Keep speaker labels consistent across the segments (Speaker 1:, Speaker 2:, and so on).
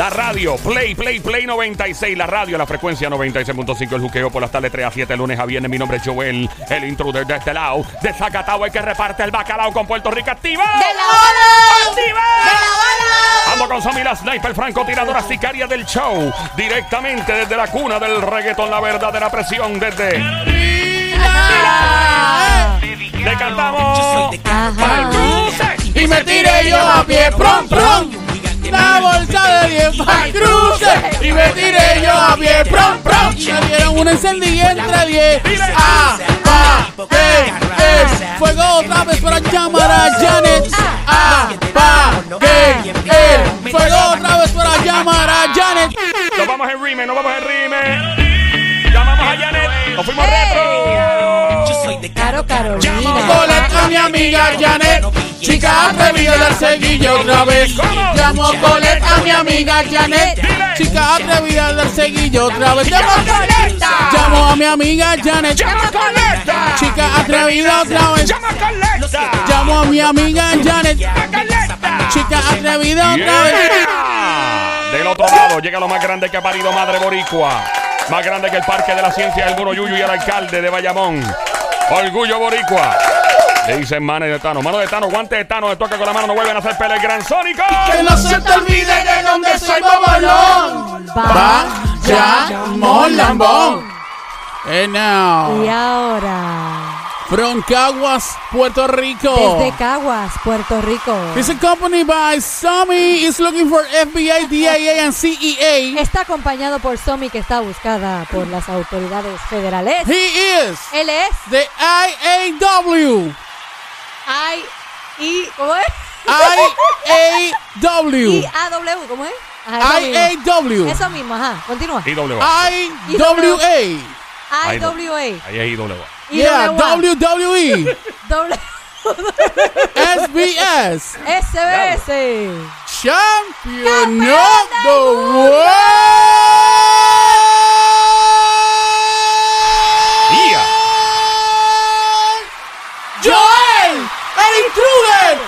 Speaker 1: La radio, Play, Play, Play 96. La radio, la frecuencia 96.5. El juqueo por las tardes 3 a 7, lunes a viernes. Mi nombre es Joel, el intruder de este lado. De Zacatau, el que reparte el bacalao con Puerto Rico. ¡Activa!
Speaker 2: ¡De la hora!
Speaker 1: ¡Activa!
Speaker 2: ¡De la hora!
Speaker 1: Ando con Sammy la sniper francotiradora sicaria del show. Directamente desde la cuna del reggaetón, la verdadera presión desde. Le cantamos.
Speaker 2: Ajá.
Speaker 3: Y me tiré yo a pie, prom, prom. La bolsa de 10 para cruce. Y me tiré yo a pie, prom, prom. Me dieron una encendida entre 10. Ah, ah, eh, eh. Fuego otra vez para llamar a Janet. Ah, pa, eh, eh. Fuego otra vez para llamar a Janet.
Speaker 1: Nos vamos en rime, nos vamos en rime. Llamamos a Janet. Nos fuimos retro.
Speaker 2: Caro Carolina.
Speaker 3: Colet a mi amiga Janet. Chica atrevida del seguillo otra vez. Llamo Colet a mi amiga Janet. Chica atrevida del seguillo otra vez. Llamo
Speaker 2: Coleta.
Speaker 3: Llamo a mi amiga Janet.
Speaker 1: ¡Llama Coleta!
Speaker 3: Chica atrevida otra vez.
Speaker 1: ¡Llama Coleta!
Speaker 3: Llamo a mi amiga Janet. Chica atrevida otra vez.
Speaker 1: Del otro lado llega lo más grande que ha parido Madre Boricua. Más grande que el Parque de la Ciencia del Muro Yuyu y el alcalde de Bayamón. Orgullo Boricua. Le dicen mano de Tano. Mano de Tano, guante de Tano. Le toca con la mano. No vuelven a hacer pelea el gran Sónico.
Speaker 3: Que no se te olvide de dónde soy bobolón. Bayamón Lambón. And now,
Speaker 2: Y ahora,
Speaker 3: from Caguas, Puerto Rico.
Speaker 2: desde Caguas, Puerto Rico.
Speaker 3: It's accompanied by Sammy is looking for FBI, DIA, and CEA.
Speaker 2: Está acompañado por Somi, que está buscada por las autoridades federales.
Speaker 3: He is
Speaker 2: Él es
Speaker 3: the IAW.
Speaker 2: I I ¿cómo es?
Speaker 3: IAW.
Speaker 2: I A W, ¿cómo es? Ajá, mismo.
Speaker 3: IAW.
Speaker 2: Eso mismo, ajá. Continúa.
Speaker 1: IWA.
Speaker 3: IWA.
Speaker 2: I W
Speaker 3: Yeah, WWE.
Speaker 2: W
Speaker 3: SBS.
Speaker 2: SBS.
Speaker 3: Champion of the world.
Speaker 1: Yeah.
Speaker 3: Joel, el intruder.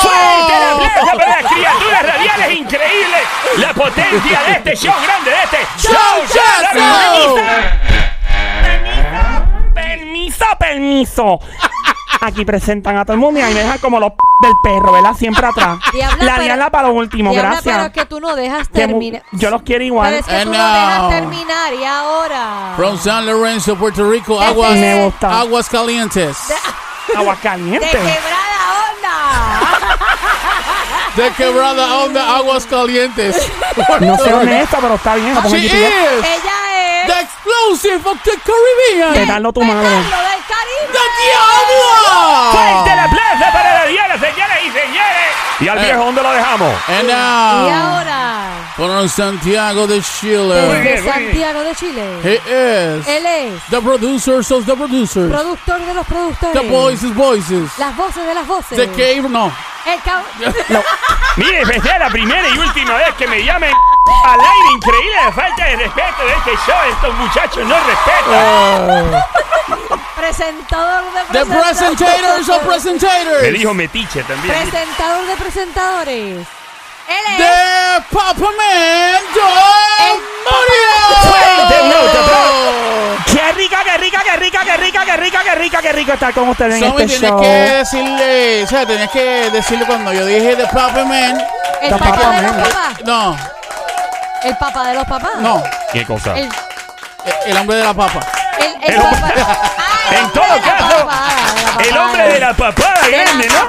Speaker 1: ¡Fuerte el
Speaker 3: ¡Gol!
Speaker 1: aplauso para las criaturas radiales increíbles! La potencia de este show grande, de este show
Speaker 3: Show,
Speaker 1: Permiso, permiso, permiso. Aquí presentan a todo el mundo y ahí me dejan como los p del perro, ¿verdad? Siempre atrás.
Speaker 2: Diabla,
Speaker 1: La
Speaker 2: pero-
Speaker 1: diabla para lo último,
Speaker 2: Diabla,
Speaker 1: gracias.
Speaker 2: es que tú no dejas
Speaker 1: Que mu-
Speaker 2: terminar.
Speaker 1: Yo los quiero
Speaker 2: Pero
Speaker 1: igual.
Speaker 2: es que
Speaker 3: And
Speaker 2: tú no dejas
Speaker 3: now-
Speaker 2: terminar y ahora.
Speaker 3: From San Lorenzo, Puerto Rico, aguas,
Speaker 1: Me gusta.
Speaker 3: aguas calientes.
Speaker 1: Agua
Speaker 2: De
Speaker 1: caliente.
Speaker 2: quebrada onda.
Speaker 3: De quebrada onda, aguas calientes.
Speaker 1: No sé dónde es esta, pero está bien. la
Speaker 3: She is
Speaker 2: Ella es.
Speaker 3: the explosive of the Caribbean.
Speaker 1: ¿Qué tal lo tu madre?
Speaker 2: Del Caribe.
Speaker 3: ¡The
Speaker 1: ¡Fuerte el
Speaker 3: Diablo!
Speaker 1: aplauso para la diabla, señoras y señores! ¿Y al
Speaker 3: Eh.
Speaker 1: viejo dónde lo dejamos?
Speaker 3: And
Speaker 2: Y
Speaker 3: now,
Speaker 2: ahora.
Speaker 3: from Santiago de Chile,
Speaker 2: Desde
Speaker 1: muy bien.
Speaker 2: Santiago de Chile.
Speaker 3: he is
Speaker 2: Él es.
Speaker 3: the producers of the producers,
Speaker 2: Productor de los productores.
Speaker 3: the voices voices,
Speaker 2: Las voces de las voces.
Speaker 3: the cave, no.
Speaker 2: El cab-
Speaker 1: Mire, esta es la primera y última vez que me llamen al aire. Increíble la falta de respeto de este show. Estos muchachos no respetan.
Speaker 2: Presentador de
Speaker 3: The presentators of
Speaker 1: Me
Speaker 3: presentators,
Speaker 1: dijo metiche también.
Speaker 2: Presentador de presentadores. Él es.
Speaker 3: the Papa Man, Joel
Speaker 1: Qué rica, qué rica, qué rica, qué rica, qué rica, qué rica, qué rico estar con ustedes en este
Speaker 3: tienes
Speaker 1: show.
Speaker 3: que decirle, o sea, tienes que decirle cuando yo dije The Papa Man,
Speaker 2: El papá de los papás.
Speaker 3: no,
Speaker 2: El papá de los papás.
Speaker 3: no,
Speaker 1: ¿Qué cosa?
Speaker 2: El,
Speaker 3: el hombre de la papa.
Speaker 2: el, el
Speaker 1: El-
Speaker 2: papá.
Speaker 1: En todo caso, El hombre de la papada grande, ¿no?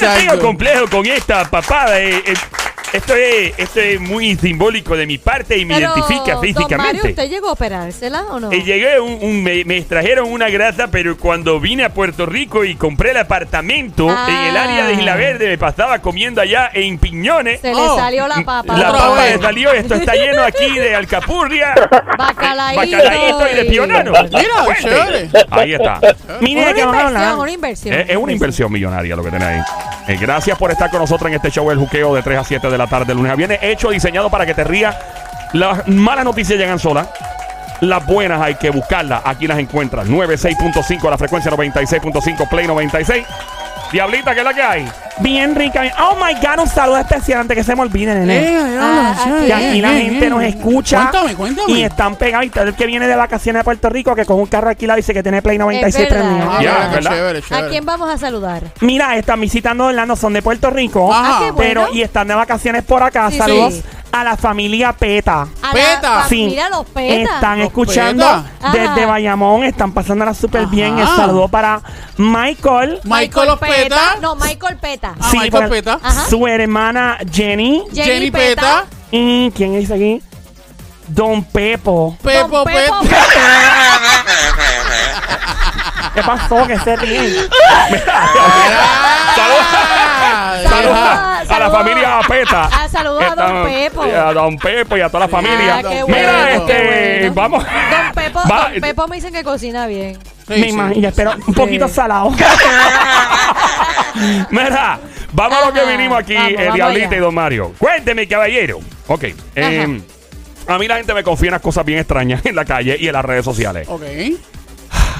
Speaker 1: yo tengo complejo con esta papada. eh, eh, esto, es, esto es muy simbólico de mi parte y me
Speaker 2: Pero,
Speaker 1: identifica
Speaker 2: Don Mario,
Speaker 1: físicamente.
Speaker 2: ¿usted llegó a operársela o no?
Speaker 1: Eh, llegué un, un- me, me extrajeron una grasa, pero cuando vine a Puerto Rico y compré el apartamento
Speaker 2: Ah.
Speaker 1: en el área de Isla Verde, me pasaba comiendo allá en Piñones.
Speaker 2: Se le
Speaker 3: Oh.
Speaker 2: salió la papa.
Speaker 1: La
Speaker 3: Otra
Speaker 1: papa
Speaker 3: vez.
Speaker 1: me salió, esto está lleno aquí de alcapurria,
Speaker 2: Bacalaíto.
Speaker 1: bacalaíto y de pionano.
Speaker 3: Mira,
Speaker 1: Fuerte.
Speaker 3: chévere.
Speaker 1: Ahí está. Mire
Speaker 2: Una
Speaker 1: que
Speaker 2: inversión, una inversión.
Speaker 1: Es, es una inversión millonaria lo que ahí. Eh, gracias por estar con nosotros en este show El Juqueo de 3 a 7 de la tarde, lunes a viernes. Hecho, diseñado para que te rías. Las malas noticias llegan solas. Las buenas hay que buscarlas. Aquí las encuentras. 96.5, la frecuencia 96.5, Play 96. Diablita, ¿qué es la que hay?
Speaker 4: Bien rica. bien- Oh my God, un saludo especial antes que se me olvide, nene.
Speaker 3: Eh,
Speaker 2: Ah,
Speaker 3: diablo,
Speaker 2: aquí.
Speaker 4: Que aquí la
Speaker 3: eh,
Speaker 4: gente
Speaker 3: eh.
Speaker 4: nos escucha.
Speaker 3: Cuéntame, cuéntame.
Speaker 4: Y están pegados. Y todo el que viene de vacaciones de Puerto Rico, que con un carro alquilado dice que tiene Play 96
Speaker 2: verdad.
Speaker 4: prendido.
Speaker 3: Ah,
Speaker 1: Ya,
Speaker 3: mira, qué
Speaker 1: ¿verdad?
Speaker 3: chévere,
Speaker 2: ¿A
Speaker 3: chévere.
Speaker 2: quién vamos a saludar?
Speaker 4: Mira, están visitando Orlando, son de Puerto Rico.
Speaker 3: Ajá.
Speaker 2: Ah, qué bueno.
Speaker 4: Pero, y están de vacaciones por acá.
Speaker 2: Sí,
Speaker 4: Saludos
Speaker 2: sí.
Speaker 4: A la familia Peta.
Speaker 2: A
Speaker 3: Peta.
Speaker 2: La,
Speaker 4: Sí.
Speaker 2: Mira los petas.
Speaker 4: Están
Speaker 3: Los
Speaker 4: escuchando
Speaker 3: Peta.
Speaker 4: desde
Speaker 2: Ajá.
Speaker 4: Bayamón, están pasándola súper
Speaker 3: Ajá.
Speaker 4: bien. El saludo para Michael,
Speaker 3: Michael Ospeta.
Speaker 2: No, Michael Peta.
Speaker 3: Ah,
Speaker 4: Sí,
Speaker 3: Michael Peta.
Speaker 4: Su hermana Jenny
Speaker 2: Jenny,
Speaker 3: Jenny
Speaker 2: Peta.
Speaker 3: Peta.
Speaker 4: y ¿quién dice aquí? Don Pepo.
Speaker 3: Pepo
Speaker 2: Don Pepo
Speaker 3: Peta.
Speaker 4: ¿Qué pasó? Que se ríen.
Speaker 1: Saludos. Saludos a la familia Peta.
Speaker 2: Ah, saludos a Don Pepo.
Speaker 1: y A Don Pepo y a toda la familia.
Speaker 2: Ah, qué
Speaker 1: Mira,
Speaker 2: bueno,
Speaker 1: este,
Speaker 2: qué bueno.
Speaker 1: vamos.
Speaker 2: Don Pepo,
Speaker 1: Va-
Speaker 2: Don Pepo me dicen que cocina bien.
Speaker 3: Sí,
Speaker 4: Me
Speaker 3: sí.
Speaker 4: imagino, pero un poquito salado.
Speaker 1: Mira, vamos a lo que vinimos aquí,
Speaker 2: vamos,
Speaker 1: eh, Diablita
Speaker 2: allá.
Speaker 1: y Don Mario. Cuénteme, caballero. Ok. eh, a mí la gente me confía en unas cosas bien extrañas en la calle y en las redes sociales.
Speaker 3: Ok.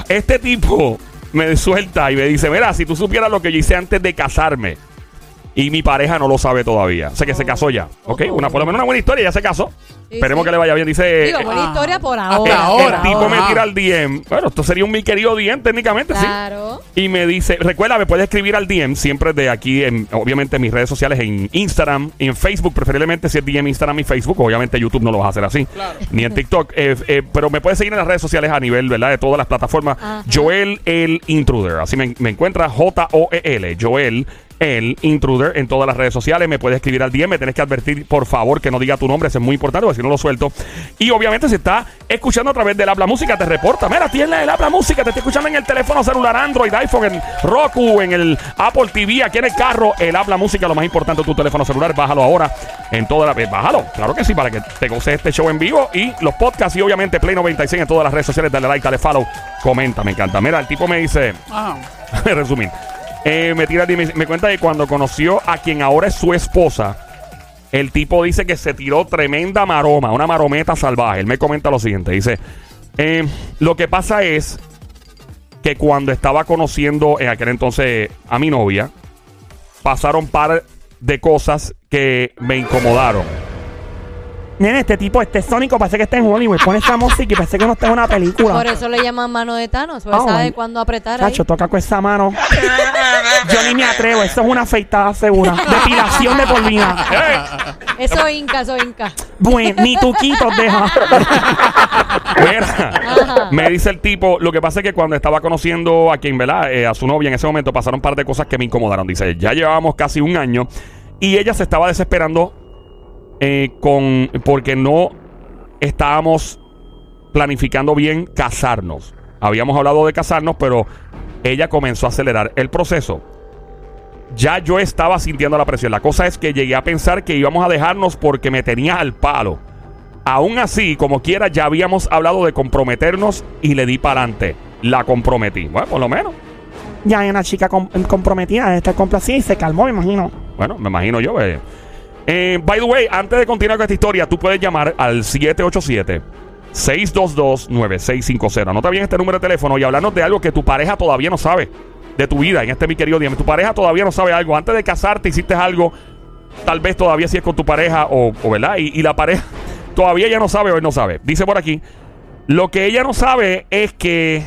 Speaker 1: Este tipo me suelta y me dice, mira, si tú supieras lo que yo hice antes de casarme y mi pareja no lo sabe todavía. O sea, que se casó ya. Ok, una, por lo menos una buena historia, ya se casó.
Speaker 2: Sí,
Speaker 1: Esperemos
Speaker 2: sí.
Speaker 1: que le vaya bien. Dice...
Speaker 2: Digo, buena
Speaker 3: ah,
Speaker 2: historia por ahora.
Speaker 1: el,
Speaker 3: ahora.
Speaker 1: el tipo
Speaker 2: Por
Speaker 1: me tira al DM. Bueno, esto sería un mi querido DM técnicamente, sí.
Speaker 2: Claro.
Speaker 1: Y me dice, recuerda, me puedes escribir al DM siempre de aquí, en, obviamente en mis redes sociales, en Instagram, en Facebook, preferiblemente si es DM, Instagram y Facebook. Obviamente YouTube no lo vas a hacer así.
Speaker 3: Claro.
Speaker 1: Ni en TikTok. eh, eh, pero me puedes seguir en las redes sociales a nivel, ¿verdad? De todas las plataformas.
Speaker 2: Ajá.
Speaker 1: Joel el Intruder. Así me, me encuentra J-O-E-L. Joel el Intruder en todas las redes sociales. Me puedes escribir al DM. Me tienes que advertir, por favor, que no diga tu nombre. Eso es muy importante, porque si no lo suelto. Y obviamente, si está escuchando a través del Habla Música, te reporta. Mira, tienes el Habla Música. Te estoy escuchando en el teléfono celular Android, iPhone, en Roku, en el Apple TV, aquí en el carro. El Habla Música, lo más importante tu teléfono celular. Bájalo ahora en toda la. eh, bájalo, claro que sí, para que te goces este show en vivo. Y los podcasts y obviamente Play 96 en todas las redes sociales. Dale like, dale follow, comenta, me encanta. Mira, el tipo me dice.
Speaker 3: Ajá.
Speaker 1: resumir. Eh, me cuenta que cuando conoció a quien ahora es su esposa, el tipo dice que se tiró tremenda maroma, una marometa salvaje. Él me comenta lo siguiente, dice, eh, lo que pasa es que cuando estaba conociendo en aquel entonces a mi novia, pasaron par de cosas que me incomodaron.
Speaker 4: Nene, este tipo, este sónico, parece que está en Hollywood. Pone esa música y parece que no está en una película.
Speaker 2: Por eso le llaman mano de Thanos. Porque
Speaker 4: Oh,
Speaker 2: sabe
Speaker 4: my-
Speaker 2: cuándo apretar ahí.
Speaker 4: Chacho, toca con esa mano. Yo ni me atrevo, eso es una afeitada segura. Depilación de por vida.
Speaker 2: Eso inca, eso inca.
Speaker 4: Bueno, ni tuquitos deja.
Speaker 1: Mira,
Speaker 2: Ajá.
Speaker 1: me dice el tipo, lo que pasa es que cuando estaba conociendo a quien, ¿verdad? Eh, a su novia en ese momento pasaron un par de cosas que me incomodaron. Dice, ya llevábamos casi un año y ella se estaba desesperando eh, con porque no estábamos planificando bien casarnos. Habíamos hablado de casarnos, pero ella comenzó a acelerar el proceso. Ya yo estaba sintiendo la presión. La cosa es que llegué a pensar que íbamos a dejarnos porque me tenía al palo. Aún así, como quiera, ya habíamos hablado de comprometernos y le di para adelante. La comprometí. Bueno, por lo menos.
Speaker 4: Ya hay una chica com- comprometida, está complacida y se calmó, me imagino.
Speaker 1: Bueno, me imagino yo. eh. Eh, by the way, antes de continuar con esta historia, tú puedes llamar al 787-622-9650. Anota bien este número de teléfono y hablarnos de algo que tu pareja todavía no sabe de tu vida. En este, mi querido día, tu pareja todavía no sabe algo. Antes de casarte, hiciste algo. Tal vez todavía si es con tu pareja o, o ¿verdad? Y, y la pareja todavía ya no sabe o él no sabe. Dice por aquí, lo que ella no sabe es que...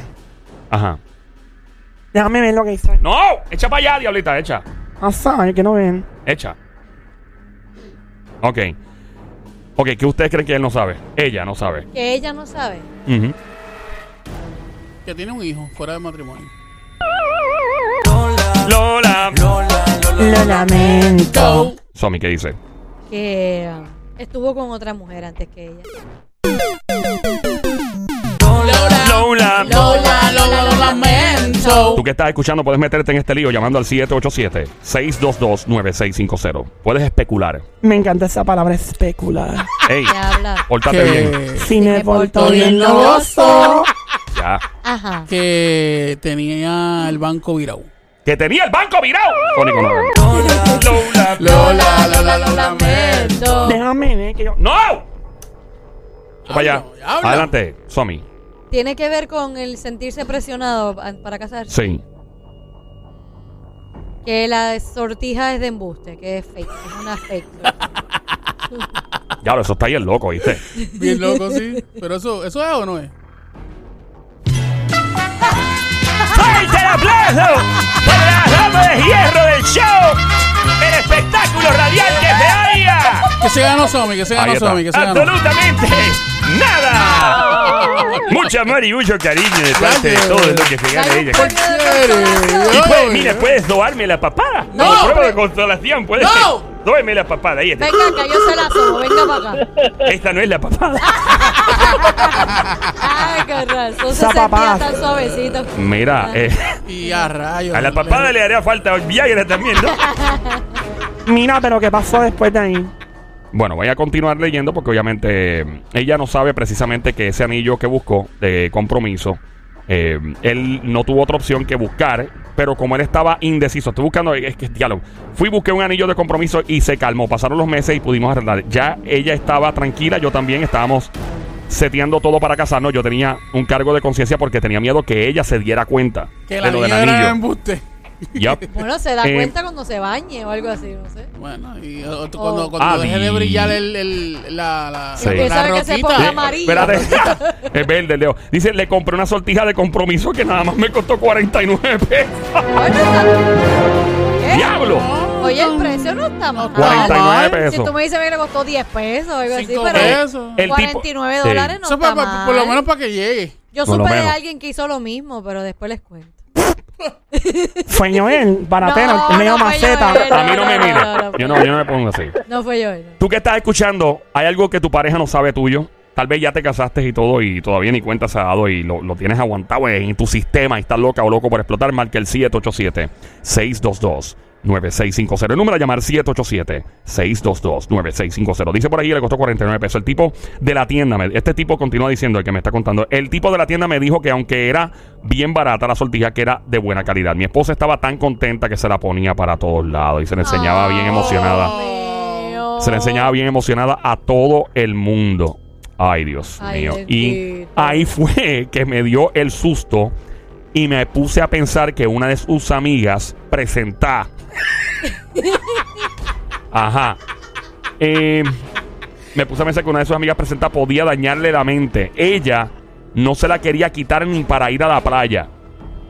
Speaker 1: Ajá.
Speaker 4: Déjame ver lo que dice.
Speaker 1: No, echa para allá, diablita, echa.
Speaker 4: Ah, sabe que no ven.
Speaker 1: Echa. Ok. Ok, ¿qué ustedes creen que él no sabe? Ella no sabe.
Speaker 2: Que ella no sabe.
Speaker 1: Ujú.
Speaker 3: Que tiene un hijo fuera de matrimonio.
Speaker 1: Lola.
Speaker 4: Lo lamento.
Speaker 1: Somi, ¿qué dice?
Speaker 2: Que um, estuvo con otra mujer antes que ella.
Speaker 1: Lola.
Speaker 3: Lola, Lola, lo lamento.
Speaker 1: Tú que estás escuchando puedes meterte en este lío llamando al 787-622-9650. Puedes especular.
Speaker 4: Me encanta esa palabra especular.
Speaker 1: Ey,
Speaker 2: habla.
Speaker 1: pórtate bien.
Speaker 4: Si me porto bien, gozo.
Speaker 1: Ya.
Speaker 2: Ajá.
Speaker 3: que tenía el banco virado.
Speaker 1: Que tenía el banco virado. Sónico, no. Lola.
Speaker 3: Lola, Lola, lo lamento.
Speaker 4: Déjame ver que yo.
Speaker 1: ¡No! Para allá.
Speaker 3: Habla, habla.
Speaker 1: Adelante, Somi.
Speaker 2: Tiene que ver con el sentirse presionado para casarse.
Speaker 1: Sí.
Speaker 2: Que la sortija es de embuste, que es fake, es una fake.
Speaker 1: Ya, eso está ahí el loco, ¿viste?
Speaker 3: Bien loco, sí. Pero eso, ¿eso es o no es?
Speaker 5: ¡Fuerte el aplauso por la dama de hierro del show! ¡El espectáculo radial que se oiga!
Speaker 3: Que se ganó Somi, que se ganó. Somi, que se ganó.
Speaker 5: ¡Absolutamente nada! Mucho amor y mucho cariño de parte de todo lo que se gana ella. Y puedes, mira, puedes sobarme la papada.
Speaker 3: No.
Speaker 5: Como prueba de consolación, puedes.
Speaker 3: No.
Speaker 5: Sóbeme la papada, ahí está.
Speaker 2: Venga acá, yo se la sobo, venga para acá.
Speaker 5: Esta no es la papada.
Speaker 2: Ay, qué razón, se tan suavecito.
Speaker 1: Mira, eh,
Speaker 3: Y a rayos.
Speaker 5: A la papada le haría falta Viagra también, ¿no?
Speaker 4: Mira, pero ¿qué pasó después de ahí?
Speaker 1: Bueno, voy a continuar leyendo porque obviamente eh, ella no sabe precisamente que ese anillo que buscó de compromiso, eh, él no tuvo otra opción que buscar, pero como él estaba indeciso, estoy buscando, es que diálogo, fui, busqué un anillo de compromiso y se calmó, pasaron los meses y pudimos arreglar. Ya ella estaba tranquila, yo también estábamos seteando todo para casarnos, yo tenía un cargo de conciencia porque tenía miedo que ella se diera cuenta
Speaker 3: Que
Speaker 1: de
Speaker 3: la
Speaker 1: lo del
Speaker 3: niña era
Speaker 1: anillo.
Speaker 3: embuste.
Speaker 2: Bueno, se da
Speaker 1: Eh,
Speaker 2: cuenta cuando se bañe o algo así, no sé.
Speaker 3: Bueno, y otro- cuando,
Speaker 2: Oh.
Speaker 3: cuando
Speaker 1: Ah,
Speaker 3: deje de brillar el, el, la, la,
Speaker 1: Sí.
Speaker 3: La
Speaker 2: ver que se
Speaker 3: roquita.
Speaker 2: ponga
Speaker 1: Eh,
Speaker 2: amarillo.
Speaker 1: Espérate. es verde, Leo. Dice, le compré una sortija de compromiso que nada más me costó 49 pesos. ¡Diablo!
Speaker 2: Oye, el precio no está mal.
Speaker 1: 49
Speaker 3: mal.
Speaker 1: pesos.
Speaker 2: Si tú me dices que le costó 10 pesos o algo así, pero
Speaker 3: pesos.
Speaker 1: El tipo-
Speaker 2: 49
Speaker 1: Sí.
Speaker 2: dólares no
Speaker 3: Eso
Speaker 2: está
Speaker 3: pa- pa-
Speaker 2: mal.
Speaker 3: por lo menos para que llegue.
Speaker 2: Yo
Speaker 1: Por
Speaker 2: supe de alguien que hizo lo mismo, pero después les cuento.
Speaker 4: Fue Joel, baratero,
Speaker 2: No,
Speaker 4: el medio
Speaker 2: no fue
Speaker 4: maceta.
Speaker 2: Joel.
Speaker 1: A mí no me
Speaker 2: no,
Speaker 1: mire.
Speaker 2: no, no.
Speaker 1: Yo no, yo no me pongo así.
Speaker 2: No fue yo. no.
Speaker 1: Tú que estás escuchando, ¿hay algo que tu pareja no sabe tuyo? Tal vez ya te casaste y todo y todavía ni cuenta se ha dado y lo, lo tienes aguantado en tu sistema y estás loca o loco por explotar. Marca el 787-622-9650. El número a llamar 787-622-9650. Dice por ahí le costó 49 pesos. El tipo de la tienda, este tipo continúa diciendo, el que me está contando, el tipo de la tienda me dijo que aunque era bien barata la sortija, que era de buena calidad. Mi esposa estaba tan contenta que se la ponía para todos lados y se le enseñaba bien emocionada.
Speaker 2: Mío.
Speaker 1: Se le enseñaba bien emocionada a todo el mundo. Ay, Dios
Speaker 2: Ay,
Speaker 1: mío. Y ahí fue que me dio el susto y me puse a pensar que una de sus amigas presenta. Ajá. Eh, me puse a pensar que una de sus amigas presenta podía dañarle la mente. Ella no se la quería quitar ni para ir a la playa.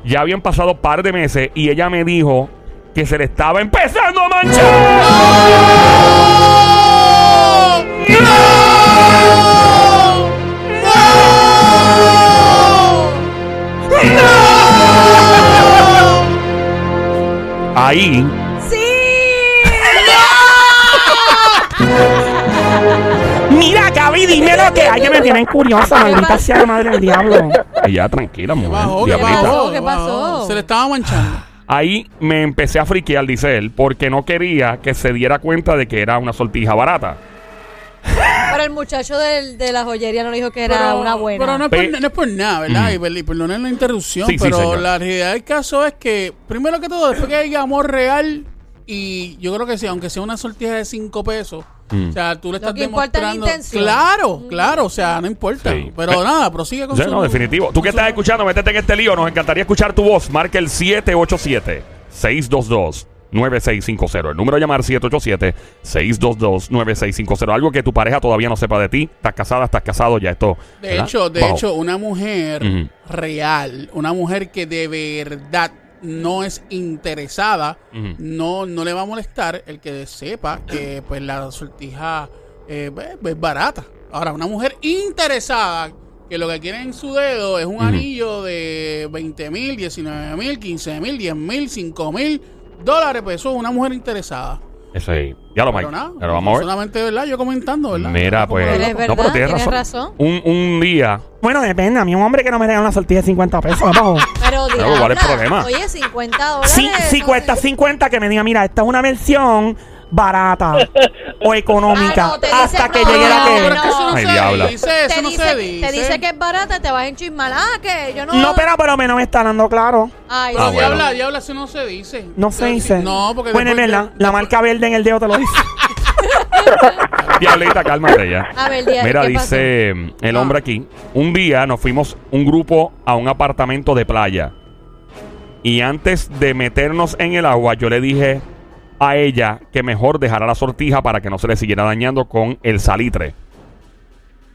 Speaker 1: Ya habían pasado par de meses y ella me dijo que se le estaba empezando a manchar. Ahí
Speaker 2: ¡Sí!
Speaker 4: Mira, Gaby, dime lo que hay que me tienen curiosa, maldita sea la madre del diablo.
Speaker 1: Ella tranquila, mujer.
Speaker 3: Bajó, ¿qué
Speaker 1: diablita.
Speaker 2: ¿Qué pasó?
Speaker 3: Se le estaba manchando.
Speaker 1: Ahí me empecé a friquear, dice él, porque no quería que se diera cuenta de que era una sortija barata.
Speaker 2: Pero el muchacho del- de la joyería no le dijo que era
Speaker 3: Pero-
Speaker 2: una buena.
Speaker 3: Pero no es, por, no es por nada, ¿verdad?
Speaker 1: Mm.
Speaker 3: Y, y perdonen la interrupción,
Speaker 1: Sí,
Speaker 3: pero la realidad del caso es que, primero que todo, después que hay amor real, y yo creo que sí, aunque sea una sortija de 5 pesos,
Speaker 1: Mm.
Speaker 3: o sea, tú le
Speaker 2: Lo
Speaker 3: estás
Speaker 2: que importa es la
Speaker 3: demostrando.
Speaker 2: intención.
Speaker 3: Claro, claro, o sea, no importa.
Speaker 1: Sí.
Speaker 3: Pero
Speaker 1: Pe-
Speaker 3: nada, prosigue con
Speaker 1: Sí,
Speaker 3: su.
Speaker 1: no, definitivo. Tú que estás escuchando, métete en este lío. Nos encantaría escuchar tu voz. Marca el 787-622-9650. El número a llamar 787-622-9650. Algo que tu pareja todavía no sepa de ti. Estás casada, estás casado, ya esto.
Speaker 3: De
Speaker 1: ¿verdad?
Speaker 3: hecho, de
Speaker 1: Bajo.
Speaker 3: hecho, una mujer real, una mujer que de verdad no es interesada, no, no le va a molestar el que sepa que pues la sortija eh, pues, es barata. Ahora, una mujer interesada que lo que quiere en su dedo es un anillo de 20 mil, 19 mil, 15 mil, 10 mil, 5 mil dólares, pues eso es una mujer interesada.
Speaker 1: Eso ahí. Ya lo,
Speaker 3: Pero
Speaker 1: Mike.
Speaker 3: nada,
Speaker 1: Pero vamos a ver.
Speaker 3: solamente, ¿verdad? Yo comentando, ¿verdad?
Speaker 1: Mira, pues.
Speaker 2: es verdad,
Speaker 1: no, pero tienes
Speaker 2: tienes
Speaker 1: razón.
Speaker 2: razón.
Speaker 1: Un, un día.
Speaker 4: Bueno, depende. A mí un hombre que no me regala una sortilla de 50 pesos, bajo.
Speaker 2: Pero
Speaker 1: Claro, ¿cuál es el
Speaker 2: diabla,
Speaker 1: problema?
Speaker 2: Oye, 50 dólares.
Speaker 4: Sí,
Speaker 2: no
Speaker 4: 50,
Speaker 2: sé.
Speaker 4: 50 que me diga, mira, esta es una versión barata o económica
Speaker 2: Ah, no, te dice-
Speaker 4: hasta que
Speaker 2: no,
Speaker 4: llegue la que...
Speaker 3: pero es que eso no
Speaker 1: Ay,
Speaker 3: se
Speaker 1: diabla.
Speaker 3: dice,
Speaker 2: Te
Speaker 3: eso no
Speaker 2: dice,
Speaker 3: se
Speaker 2: te
Speaker 3: dice.
Speaker 2: dice que es barata, te vas a enchismar. Ah, que yo no.
Speaker 4: No, pero por lo menos me está dando claro.
Speaker 2: Ay,
Speaker 3: Pero
Speaker 1: Ah, bueno.
Speaker 3: diabla, diabla, eso no se dice.
Speaker 4: No se
Speaker 3: Pero
Speaker 4: dice.
Speaker 3: No, porque
Speaker 4: Bueno, es
Speaker 3: después-.
Speaker 4: La marca verde en el dedo te lo dice.
Speaker 1: Diablita, cálmate ya.
Speaker 2: A ver, Diana,
Speaker 1: Mira,
Speaker 2: ¿qué
Speaker 1: dice mm, el
Speaker 3: Ah.
Speaker 1: hombre aquí. Un día nos fuimos un grupo a un apartamento de playa. Y antes de meternos en el agua, yo le dije a ella que mejor dejara la sortija para que no se le siguiera dañando con el salitre.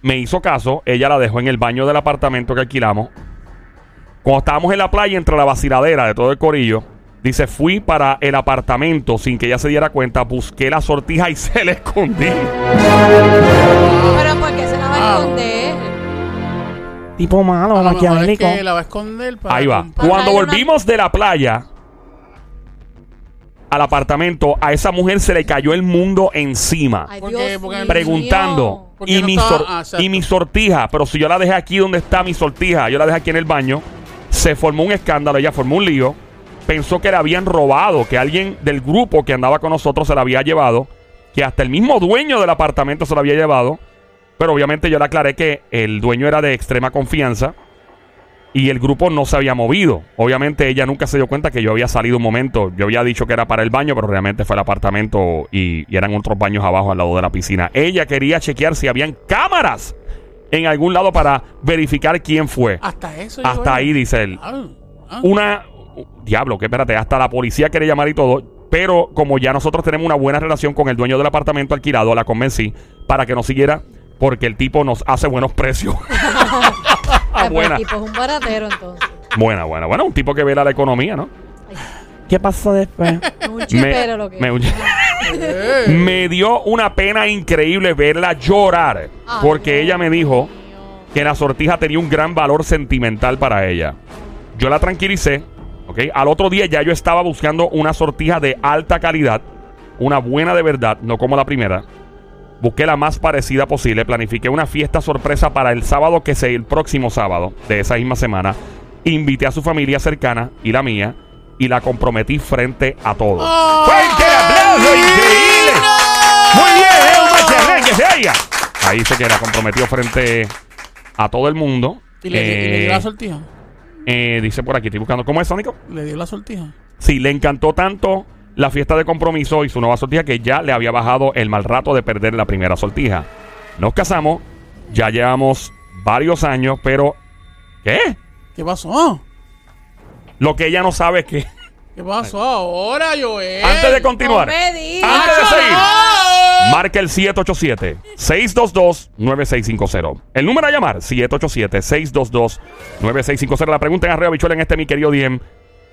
Speaker 1: Me hizo caso, ella la dejó en el baño del apartamento que alquilamos. Cuando estábamos en la playa, entre la vaciladera de todo el corillo, dice, fui para el apartamento sin que ella se diera cuenta, busqué la sortija y se la escondí.
Speaker 2: Pero ¿por qué se la va a
Speaker 3: Ah.
Speaker 2: esconder?
Speaker 4: Tipo malo,
Speaker 3: A lo mejor es
Speaker 4: maquiavélico.
Speaker 3: que la va a esconder para
Speaker 1: Ahí va.
Speaker 3: comprar-
Speaker 1: Cuando volvimos de la playa al apartamento, a esa mujer se le cayó el mundo encima.
Speaker 2: Ay,
Speaker 3: Porque-
Speaker 2: Dios
Speaker 3: porque-
Speaker 2: mío.
Speaker 1: preguntando.
Speaker 3: Porque
Speaker 1: Y,
Speaker 3: no
Speaker 1: mi
Speaker 3: estaba-
Speaker 1: sor-
Speaker 3: ah, exacto.
Speaker 1: y mi sortija, pero si yo la dejé aquí donde está mi sortija, yo la dejé aquí en el baño, se formó un escándalo, ella formó un lío, pensó que la habían robado, que alguien del grupo que andaba con nosotros se la había llevado, que hasta el mismo dueño del apartamento se la había llevado, pero obviamente yo le aclaré que el dueño era de extrema confianza y el grupo no se había movido. Obviamente ella nunca se dio cuenta que yo había salido un momento. Yo había dicho que era para el baño, pero realmente fue el apartamento y, y eran otros baños abajo al lado de la piscina. Ella quería chequear si habían cámaras en algún lado para verificar quién fue.
Speaker 3: Hasta eso.
Speaker 1: Hasta ahí, dice él.
Speaker 3: Ah, ah.
Speaker 1: Una... Diablo, que espérate, hasta la policía quiere llamar y todo. Pero como ya nosotros tenemos una buena relación con el dueño del apartamento alquilado, la convencí para que nos siguiera porque el tipo nos hace buenos precios.
Speaker 2: Pero
Speaker 1: buena.
Speaker 2: El tipo es un baratero entonces.
Speaker 1: Buena, buena, bueno, un tipo que vela la economía, ¿no?
Speaker 4: ¿Qué pasó después?
Speaker 2: Un chipero lo que
Speaker 1: me- me dio una pena increíble verla llorar.
Speaker 2: Ay,
Speaker 1: porque
Speaker 2: Dios
Speaker 1: ella me dijo que la sortija tenía un gran valor sentimental para ella. Yo la tranquilicé, ¿ok? Al otro día ya yo estaba buscando una sortija de alta calidad, una buena de verdad, no como la primera. Busqué la más parecida posible, planifiqué una fiesta sorpresa para el sábado, que sea el próximo sábado de esa misma semana. Invité a su familia cercana y la mía y la comprometí frente a todos.
Speaker 3: ¡Oh!
Speaker 1: ¡Fuerte aplauso! ¡Increíble! Muy bien, es un macharrán que se haya. Ahí se que la comprometió frente a todo el mundo.
Speaker 3: ¿Y le, y le
Speaker 1: Eh,
Speaker 3: dio la sortija?
Speaker 1: eh, dice por aquí, estoy buscando. ¿Cómo es, Sónico?
Speaker 3: Le dio la sortija.
Speaker 1: Sí, le encantó tanto la fiesta de compromiso y su nueva sortija que ya le había bajado el mal rato de perder la primera sortija. Nos casamos, ya llevamos varios años, pero ¿qué?
Speaker 3: ¿Qué pasó?
Speaker 1: Lo que ella no sabe es que
Speaker 3: ¿Qué pasó ahora, Joel?
Speaker 1: antes de continuar,
Speaker 2: No
Speaker 1: antes de seguir, marca el 787-622-9650. El número a llamar, 787-622-9650. La pregunta en Arreo Bichuela en este, mi querido Diem,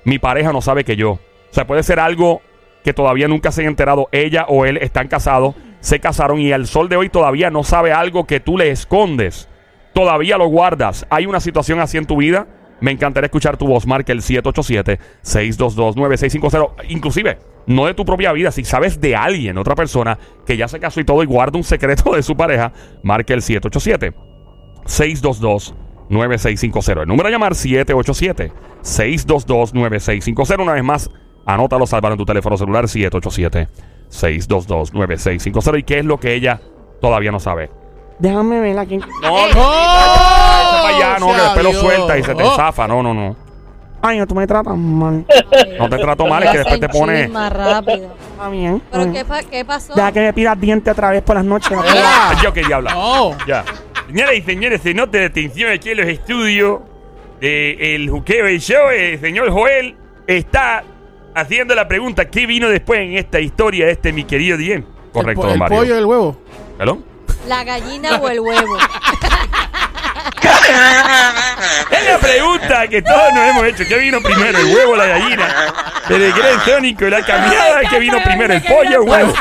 Speaker 1: mi pareja no sabe que yo. O sea, puede ser algo que todavía nunca se haya enterado. Ella o él están casados, se casaron y al sol de hoy todavía no sabe algo que tú le escondes. Todavía lo guardas. ¿Hay una situación así en tu vida? Me encantaría escuchar tu voz. Marca el 787-622-9650. Inclusive, no de tu propia vida. Si sabes de alguien, otra persona, que ya se casó y todo y guarda un secreto de su pareja, marca el 787-622-9650. El número a llamar 787-622-9650. Una vez más, anótalo, salvar en tu teléfono celular 787-622-9650. ¿Y qué es lo que ella todavía no sabe?
Speaker 4: Déjame ver aquí.
Speaker 1: No,
Speaker 3: ¡Oh!
Speaker 1: Echa para allá, no, que después lo suelta y se te
Speaker 3: Oh.
Speaker 1: zafa. No, no, no.
Speaker 4: Ay, no, tú me tratas mal.
Speaker 1: No te trato mal, es que después te pone.
Speaker 2: más rápido.
Speaker 4: Está bien.
Speaker 2: ¿Pero qué, pa- qué pasó?
Speaker 4: Deja que me pidas dientes otra vez por las noches. no
Speaker 3: Eh.
Speaker 4: puedo.
Speaker 1: Ay, yo qué diabla.
Speaker 3: No.
Speaker 1: Ya. Señoras y señores, se nota la atención aquí en los estudios de El Juqueo del Show. El señor Joel está haciendo la pregunta: ¿qué vino después en esta historia de este mi querido Diem? Correcto,
Speaker 3: el, el
Speaker 1: Mario.
Speaker 3: pollo y el huevo.
Speaker 1: ¿Perdón?
Speaker 2: ¿La gallina o el huevo?
Speaker 1: Es la pregunta que todos nos hemos hecho. ¿Qué vino primero, el huevo o la gallina? Pero el gran Sónico, la cambiada, ¿qué vino primero, el pollo o el huevo?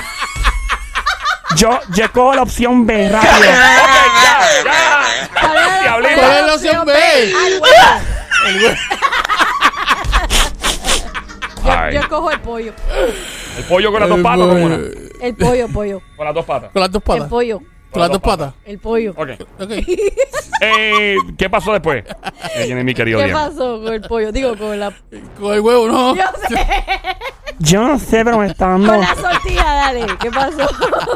Speaker 4: Yo, yo escojo la opción B, rápido.
Speaker 1: Ok, ya, ya.
Speaker 3: ¿Cuál es la opción B?
Speaker 2: Huevo.
Speaker 3: El huevo.
Speaker 2: Yo, cojo el pollo.
Speaker 1: El pollo con las dos patas, ¿cómo era?
Speaker 2: El pollo, pollo.
Speaker 1: Con las dos patas.
Speaker 3: Con las dos
Speaker 2: El
Speaker 3: patas.
Speaker 2: pollo.
Speaker 3: Con las dos patas.
Speaker 2: El pollo.
Speaker 1: Ok.
Speaker 3: Ok.
Speaker 1: Eh, ¿Qué pasó después? Eh, viene mi querido
Speaker 2: ¿Qué pasó con el pollo? Digo, con la...
Speaker 3: Con el huevo, no.
Speaker 2: Yo sé.
Speaker 4: Yo no sé, pero me está dando.
Speaker 2: Con la sortija, dale. ¿Qué pasó?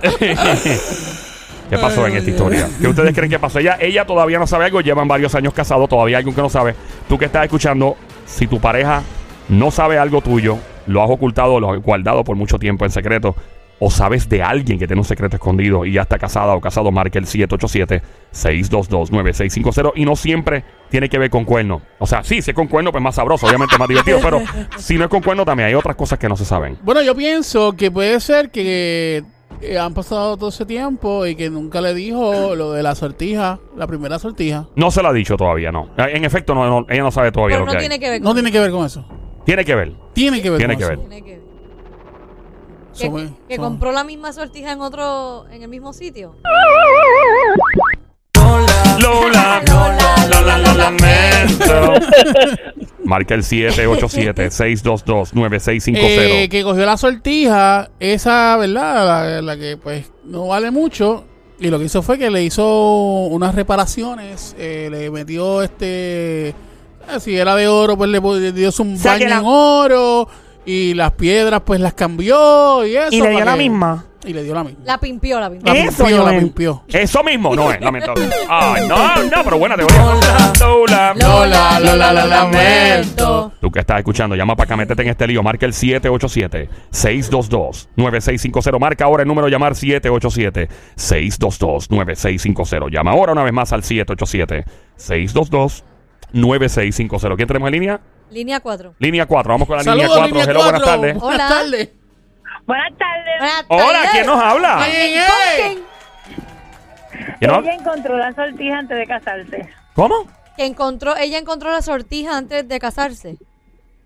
Speaker 1: ¿Qué pasó en esta historia? ¿Qué ustedes creen que pasó? Ella, ella todavía no sabe algo, llevan varios años casados, todavía hay algo que no sabe. Tú que estás escuchando, si tu pareja no sabe algo tuyo, lo has ocultado, lo has guardado por mucho tiempo en secreto, o sabes de alguien que tiene un secreto escondido y ya está casada o casado, marca el 787-622-9650 y no siempre tiene que ver con cuerno. O sea, sí, si es con cuerno, pues más sabroso, obviamente más divertido, pero si no es con cuerno también hay otras cosas que no se saben.
Speaker 3: Bueno, yo pienso que puede ser que eh, han pasado todo ese tiempo y que nunca le dijo lo de la sortija, la primera sortija.
Speaker 1: No se lo ha dicho todavía, no. En efecto, no, no, ella no sabe todavía
Speaker 2: Pero
Speaker 1: lo
Speaker 2: no
Speaker 1: que hay.
Speaker 2: tiene que ver con
Speaker 3: No tiene que ver con eso.
Speaker 1: Tiene que ver.
Speaker 3: Tiene que ver
Speaker 1: Tiene que ver.
Speaker 2: Tiene que ver. Compró la misma sortija en otro, en el mismo sitio.
Speaker 1: Lola,
Speaker 2: Lola,
Speaker 1: Lola, lo lamento. Marca el 787-622-9650.
Speaker 3: Eh, que cogió la sortija, esa, ¿verdad? La, la que pues no vale mucho. Y lo que hizo fue que le hizo unas reparaciones. eh, le metió este. Eh, si era de oro, pues le dio un
Speaker 4: O sea,
Speaker 3: baño
Speaker 4: la-
Speaker 3: en oro. Y las piedras, pues las cambió. Y eso.
Speaker 4: Y le dio la
Speaker 3: que-
Speaker 4: misma.
Speaker 3: Y le dio la misma.
Speaker 2: La pimpió, la pimpió.
Speaker 3: La
Speaker 4: Eso,
Speaker 3: pimpió, la pimpió.
Speaker 1: Eso mismo no es, lamentable. Ay, no, no, pero buena teoría. Lola,
Speaker 3: Lola, Lola, lo lamento.
Speaker 1: Tú que estás escuchando, llama para acá, métete en este lío. Marca el 787-622-9650. Marca ahora el número llamar 787-622-9650. Llama ahora una vez más al 787-622-9650. ¿Quién tenemos en línea?
Speaker 2: Línea 4.
Speaker 1: Línea 4. Vamos con la línea
Speaker 3: Saludos,
Speaker 1: 4.
Speaker 3: línea
Speaker 1: Hello, buenas
Speaker 3: 4.
Speaker 1: tardes.
Speaker 2: Hola.
Speaker 3: Buenas tardes.
Speaker 6: Buenas tardes.
Speaker 2: Buenas
Speaker 1: Hola. ¿quién nos habla?
Speaker 3: Ay,
Speaker 2: ¿Con
Speaker 3: ay.
Speaker 2: quién?
Speaker 1: ¿Quién nos
Speaker 6: Ella encontró la sortija antes de casarse.
Speaker 1: ¿Cómo?
Speaker 2: Que encontró, ella encontró la sortija antes de casarse.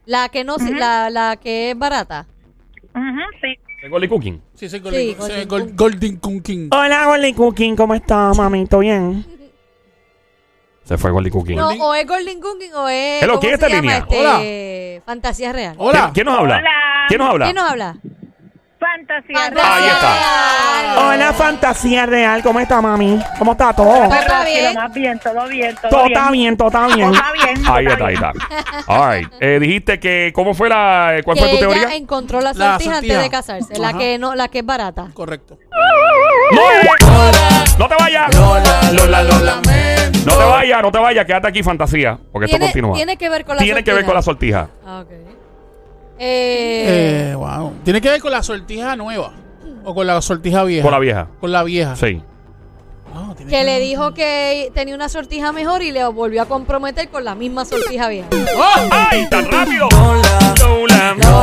Speaker 2: La que no, la, la que es barata.
Speaker 6: Ujú, sí.
Speaker 1: ¿De Golly Cooking?
Speaker 3: Sí, sí,
Speaker 2: Sí,
Speaker 3: Golden,
Speaker 2: Golden
Speaker 3: sí, Gol-
Speaker 2: Cooking.
Speaker 3: Golden Cooking.
Speaker 4: Hola, Golden Cooking, ¿cómo estás, mamito? Bien.
Speaker 1: Se fue Golly Cooking.
Speaker 2: No, o es Golden Cooking o es.
Speaker 1: Hello,
Speaker 2: ¿cómo
Speaker 1: ¿quién está en línea?
Speaker 2: Este, Fantasía Real.
Speaker 3: Hola.
Speaker 1: ¿Quién, quién nos habla?
Speaker 6: Hola.
Speaker 1: ¿Quién nos habla?
Speaker 2: ¿Quién nos habla?
Speaker 6: Fantasía.
Speaker 2: Fantasía
Speaker 1: Ahí está.
Speaker 2: Real.
Speaker 4: Hola, fantasía real, ¿cómo está, mami? ¿Cómo está todo?
Speaker 2: Todo está bien.
Speaker 6: más bien, todo bien, todo,
Speaker 4: Todo
Speaker 6: bien.
Speaker 4: está bien, todo está
Speaker 6: Todo
Speaker 4: bien.
Speaker 6: está bien. todo
Speaker 1: Ahí está, ahí está. All right. Eh, dijiste que, ¿cómo fue la, cuál
Speaker 2: Que
Speaker 1: fue tu
Speaker 2: ella
Speaker 1: teoría?
Speaker 2: encontró la
Speaker 3: La
Speaker 2: sortija antes
Speaker 3: sortija.
Speaker 2: de casarse. La
Speaker 3: Ajá.
Speaker 2: que no, la que es barata.
Speaker 3: Correcto.
Speaker 1: ¡No! ¡No te vayas!
Speaker 3: Lola, Lola, lo lamento.
Speaker 1: No te vayas, no te vayas, quédate aquí, fantasía. Porque esto
Speaker 2: Tiene,
Speaker 1: continúa.
Speaker 2: tiene que ver con la
Speaker 1: Tiene que ver con la sortija.
Speaker 2: Ah, ok. Eh,
Speaker 3: Eh, wow. Tiene que ver con la sortija nueva. O con la sortija vieja.
Speaker 1: Con la vieja.
Speaker 3: Con la vieja.
Speaker 1: Sí.
Speaker 2: Que le dijo que tenía una sortija mejor y le volvió a comprometer con la misma sortija vieja.
Speaker 3: ¡Oh!
Speaker 1: ¡Ay, tan rápido! Lola.
Speaker 2: Lola, Lola,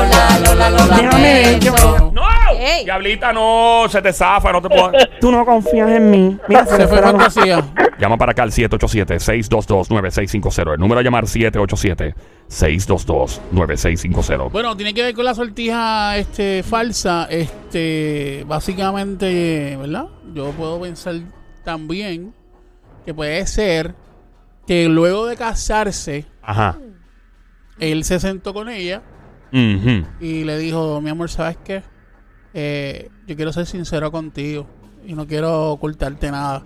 Speaker 2: Ey.
Speaker 1: Diablita, no, se te zafa, no te puedo.
Speaker 4: Tú no confías en mí. Mira,
Speaker 3: Se fue
Speaker 4: la luz.
Speaker 3: fantasía.
Speaker 1: Llama para acá al 787-622-9650. El número a llamar 787-622-9650.
Speaker 3: Bueno, tiene que ver con la sortija este, falsa. Este, básicamente, ¿verdad? Yo puedo pensar también que puede ser que luego de casarse,
Speaker 1: Ajá.
Speaker 3: él se sentó con ella y le dijo, mi amor, ¿sabes qué? Eh, yo quiero ser sincero contigo y no quiero ocultarte nada.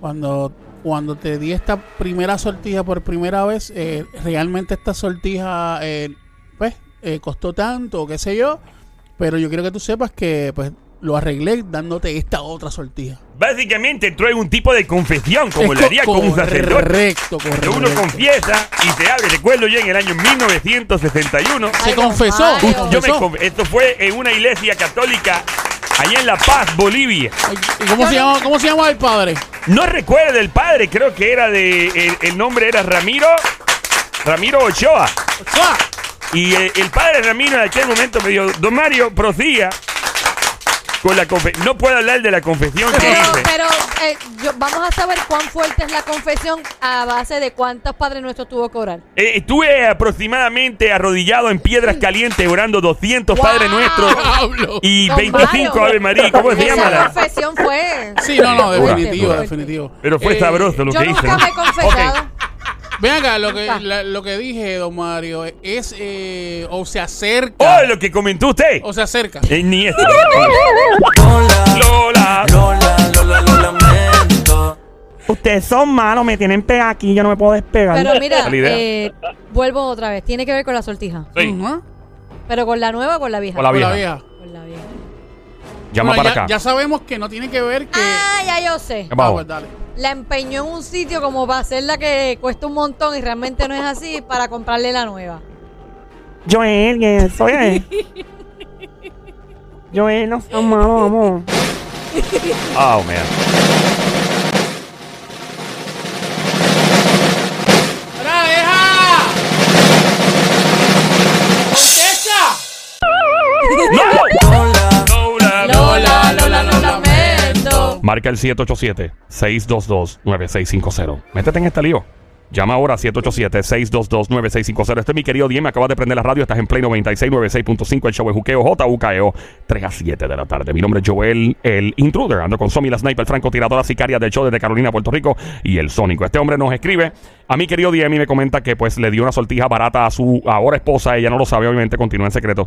Speaker 3: Cuando, cuando te di esta primera sortija por primera vez, eh, realmente esta sortija, eh, pues, eh, costó tanto, qué sé yo, pero yo quiero que tú sepas que, pues, lo arreglé dándote esta otra sortija.
Speaker 1: Básicamente entró en un tipo de confesión, como
Speaker 3: Es
Speaker 1: lo haría con un sacerdote.
Speaker 3: Correcto,
Speaker 1: Que
Speaker 3: correcto.
Speaker 1: uno confiesa y se abre. Recuerdo yo en el año 1961.
Speaker 3: Se confesó.
Speaker 1: Yo me
Speaker 3: confesó.
Speaker 1: conf- esto fue en una iglesia católica allá en La Paz, Bolivia.
Speaker 3: ¿Y cómo se, llama, cómo se llama el padre?
Speaker 1: No recuerdo el padre, creo que era de. El, el nombre era Ramiro. Ramiro Ochoa.
Speaker 3: ¡Ah!
Speaker 1: Y eh, el padre Ramiro en aquel momento me dijo: Don Mario, prosiga con la confesión. No puedo hablar de la confesión que
Speaker 2: Pero,
Speaker 1: hice.
Speaker 2: pero eh, yo- vamos a saber cuán fuerte es la confesión a base de cuántos padres nuestros tuvo que orar.
Speaker 1: Eh, estuve aproximadamente arrodillado en piedras calientes orando 200
Speaker 2: Wow.
Speaker 1: Padres Nuestros
Speaker 3: ¡Pablo!
Speaker 1: y
Speaker 2: Don
Speaker 1: 25
Speaker 2: Mario.
Speaker 1: Ave María. ¿Cómo se
Speaker 2: Esa
Speaker 1: llama? la-
Speaker 2: confesión fue.
Speaker 3: Sí, no, no,
Speaker 1: Fuerte,
Speaker 3: definitivo,
Speaker 1: fuerte.
Speaker 3: definitivo.
Speaker 1: Pero fue
Speaker 3: Eh,
Speaker 1: sabroso lo
Speaker 2: Yo
Speaker 1: que
Speaker 2: nunca
Speaker 1: hice.
Speaker 2: me he confesado.
Speaker 3: Ven acá, lo que, la- lo que dije, don Mario, es eh, o se acerca.
Speaker 1: Oh, lo que comentó usted.
Speaker 3: O se acerca.
Speaker 1: Eh, ni esto. Lola.
Speaker 4: Ustedes son malos, me tienen pegado aquí, yo no me puedo despegar.
Speaker 2: Pero mira, eh, vuelvo otra vez. Tiene que ver con la sortija.
Speaker 1: Sí,
Speaker 3: Ujú.
Speaker 2: Pero con la nueva o con la vieja.
Speaker 1: Con la
Speaker 3: Con la
Speaker 1: vieja.
Speaker 3: vieja.
Speaker 2: Con la vieja.
Speaker 1: Llama
Speaker 3: Bueno,
Speaker 1: para
Speaker 3: ya,
Speaker 1: acá.
Speaker 3: ya sabemos que no tiene que ver que.
Speaker 2: Ah, ya yo sé.
Speaker 3: Ah, pues dale.
Speaker 2: La empeñó en un sitio como para hacerla que cuesta un montón y realmente no es así para comprarle la nueva.
Speaker 4: Joel, que eso es. Joel, no seas malo, amor.
Speaker 1: Oh, man.
Speaker 3: ¡Contesta!
Speaker 1: Lola. Marca el 787-622-9650. Métete en este lío. Llama ahora 787-622-9650. Este es mi querido Diem. Acabas de prender la radio. Estás en Play 96, 96.5. El show es Juqueo, JUKEO, 3 a 7 de la tarde. Mi nombre es Joel, el intruder. Ando con Somi, la sniper, francotiradora sicaria del show desde Carolina, Puerto Rico. Y el Sónico. Este hombre nos escribe a mi querido Diem y me comenta que pues le dio una sortija barata a su ahora esposa. Ella no lo sabe, obviamente, continúa en secreto.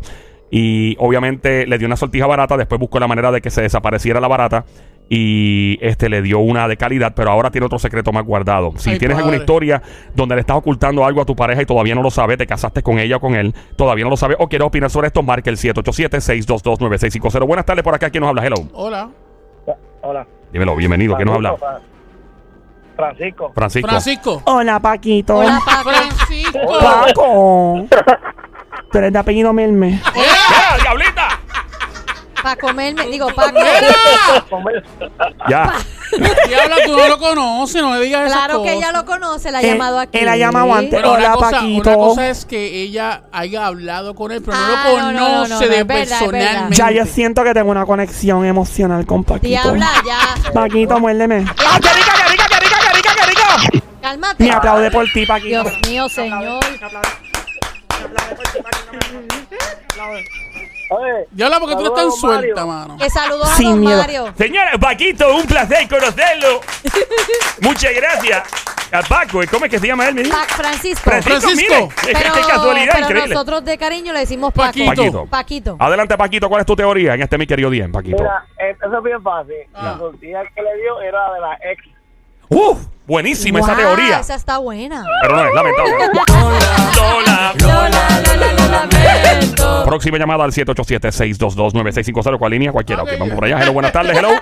Speaker 1: Y obviamente le dio una sortija barata. Después buscó la manera de que se desapareciera la barata. Y este le dio una de calidad, pero ahora tiene otro secreto más guardado. Si
Speaker 3: Ay,
Speaker 1: tienes alguna historia donde le estás ocultando algo a tu pareja y todavía no lo sabes, te casaste con ella o con él, todavía no lo sabes o quieres opinar sobre esto, marca el 787-622-9650. Buenas tardes por acá. ¿Quién nos habla? Hello.
Speaker 3: Hola.
Speaker 7: Hola.
Speaker 1: Dímelo, bienvenido. ¿Quién nos habla?
Speaker 7: Francisco.
Speaker 1: Francisco.
Speaker 3: Francisco.
Speaker 4: Hola, Paquito.
Speaker 2: Hola, Paco.
Speaker 3: Francisco.
Speaker 4: Paco. Tú eres de apellido Melme.
Speaker 1: ¡Ya, diablita!
Speaker 2: Para comerme, digo, Paco.
Speaker 1: Ya.
Speaker 3: Diabla, tú no lo conoces, no le digas esas
Speaker 2: Claro que
Speaker 3: cosas.
Speaker 2: ella lo conoce, la ha
Speaker 4: Él-
Speaker 2: llamado aquí.
Speaker 4: él ha llamado antes.
Speaker 3: Bueno,
Speaker 4: Hola,
Speaker 3: una cosa,
Speaker 4: Paquito.
Speaker 3: una cosa es que ella haya hablado con él, pero no
Speaker 2: Ah,
Speaker 3: lo
Speaker 2: no, no, no,
Speaker 3: conoce
Speaker 2: no,
Speaker 3: de
Speaker 2: verdad,
Speaker 3: personalmente.
Speaker 4: Ya yo siento que tengo una conexión emocional con Paquito.
Speaker 2: Diabla, ya.
Speaker 4: Paquito, muérdeme.
Speaker 5: ¡Ah, qué rica, qué rica, qué rica, qué rica, qué rica!
Speaker 2: Cálmate.
Speaker 4: Me aplaude por ti, Paquito.
Speaker 2: Dios mío, señor.
Speaker 7: Oye,
Speaker 3: Diabla, porque tú no estás
Speaker 7: Saludos,
Speaker 3: suelta, mano.
Speaker 2: Que saludos a
Speaker 4: Sin
Speaker 2: don
Speaker 4: miedo.
Speaker 2: Mario.
Speaker 5: Señora, Paquito, un placer conocerlo. Muchas gracias. A Paco, ¿cómo es que se llama él?
Speaker 2: Pac Francisco.
Speaker 5: Francisco,
Speaker 3: Francisco.
Speaker 5: mire,
Speaker 2: Pero,
Speaker 5: qué casualidad,
Speaker 2: pero
Speaker 5: increíble.
Speaker 2: nosotros de cariño le decimos Paco.
Speaker 3: Paquito.
Speaker 1: Paquito.
Speaker 2: Paquito.
Speaker 1: Adelante, Paquito. ¿Cuál es tu teoría en este mi querido Diem, Paquito?
Speaker 7: mira, eh, eso es bien fácil.
Speaker 3: Ah.
Speaker 7: La tortilla que le dio era de la ex.
Speaker 1: ¡Uf! Buenísima esa teoría.
Speaker 2: Esa está buena.
Speaker 1: Pero no es lamentable.
Speaker 5: Lola.
Speaker 2: Lola, Lola, lo lamento.
Speaker 1: Próxima llamada al 787-622-9650. ¿Cuál línea? Cualquiera. Ok, vamos por allá. Hello, buenas tardes. Hello.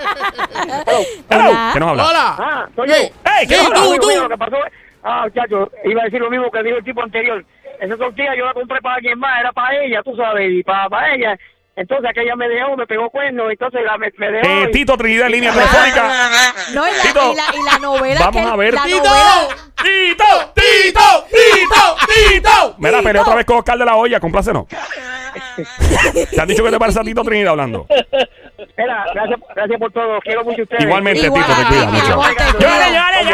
Speaker 1: Hello.
Speaker 2: Hola.
Speaker 1: ¿Qué nos habla?
Speaker 3: Hola.
Speaker 7: Ah, soy yo.
Speaker 5: ¡Ey, qué
Speaker 3: Sí, tú,
Speaker 7: Amigo
Speaker 3: tú.
Speaker 7: mío, Lo que pasó es, ah, muchacho, iba a decir lo mismo que dijo el tipo anterior. Esa tortilla yo la compré para alguien más, era para ella, tú sabes, y para, para ella. Entonces aquella me dejó, me pegó cuernos, entonces la, me, me dejó.
Speaker 1: Eh,
Speaker 7: y-
Speaker 1: Tito Trinidad en línea telefónica.
Speaker 2: No, y la,
Speaker 1: Tito.
Speaker 2: y la, y la novela
Speaker 1: Vamos
Speaker 2: que
Speaker 1: a ver.
Speaker 2: La
Speaker 3: ¡Tito!
Speaker 2: novela,
Speaker 1: ¡Tito!
Speaker 3: ¡Tito! ¡Tito! ¡Tito!
Speaker 1: Mira, peleé otra vez con Oscar de la Hoya. Complácenos. ¿Te han dicho que te parece a Tito Trinidad hablando?
Speaker 7: Espera, gracias, gracias por todo, quiero mucho a ustedes.
Speaker 1: Igualmente,
Speaker 2: Igual,
Speaker 1: Tito, te cuida mucho.
Speaker 5: Llore, llore,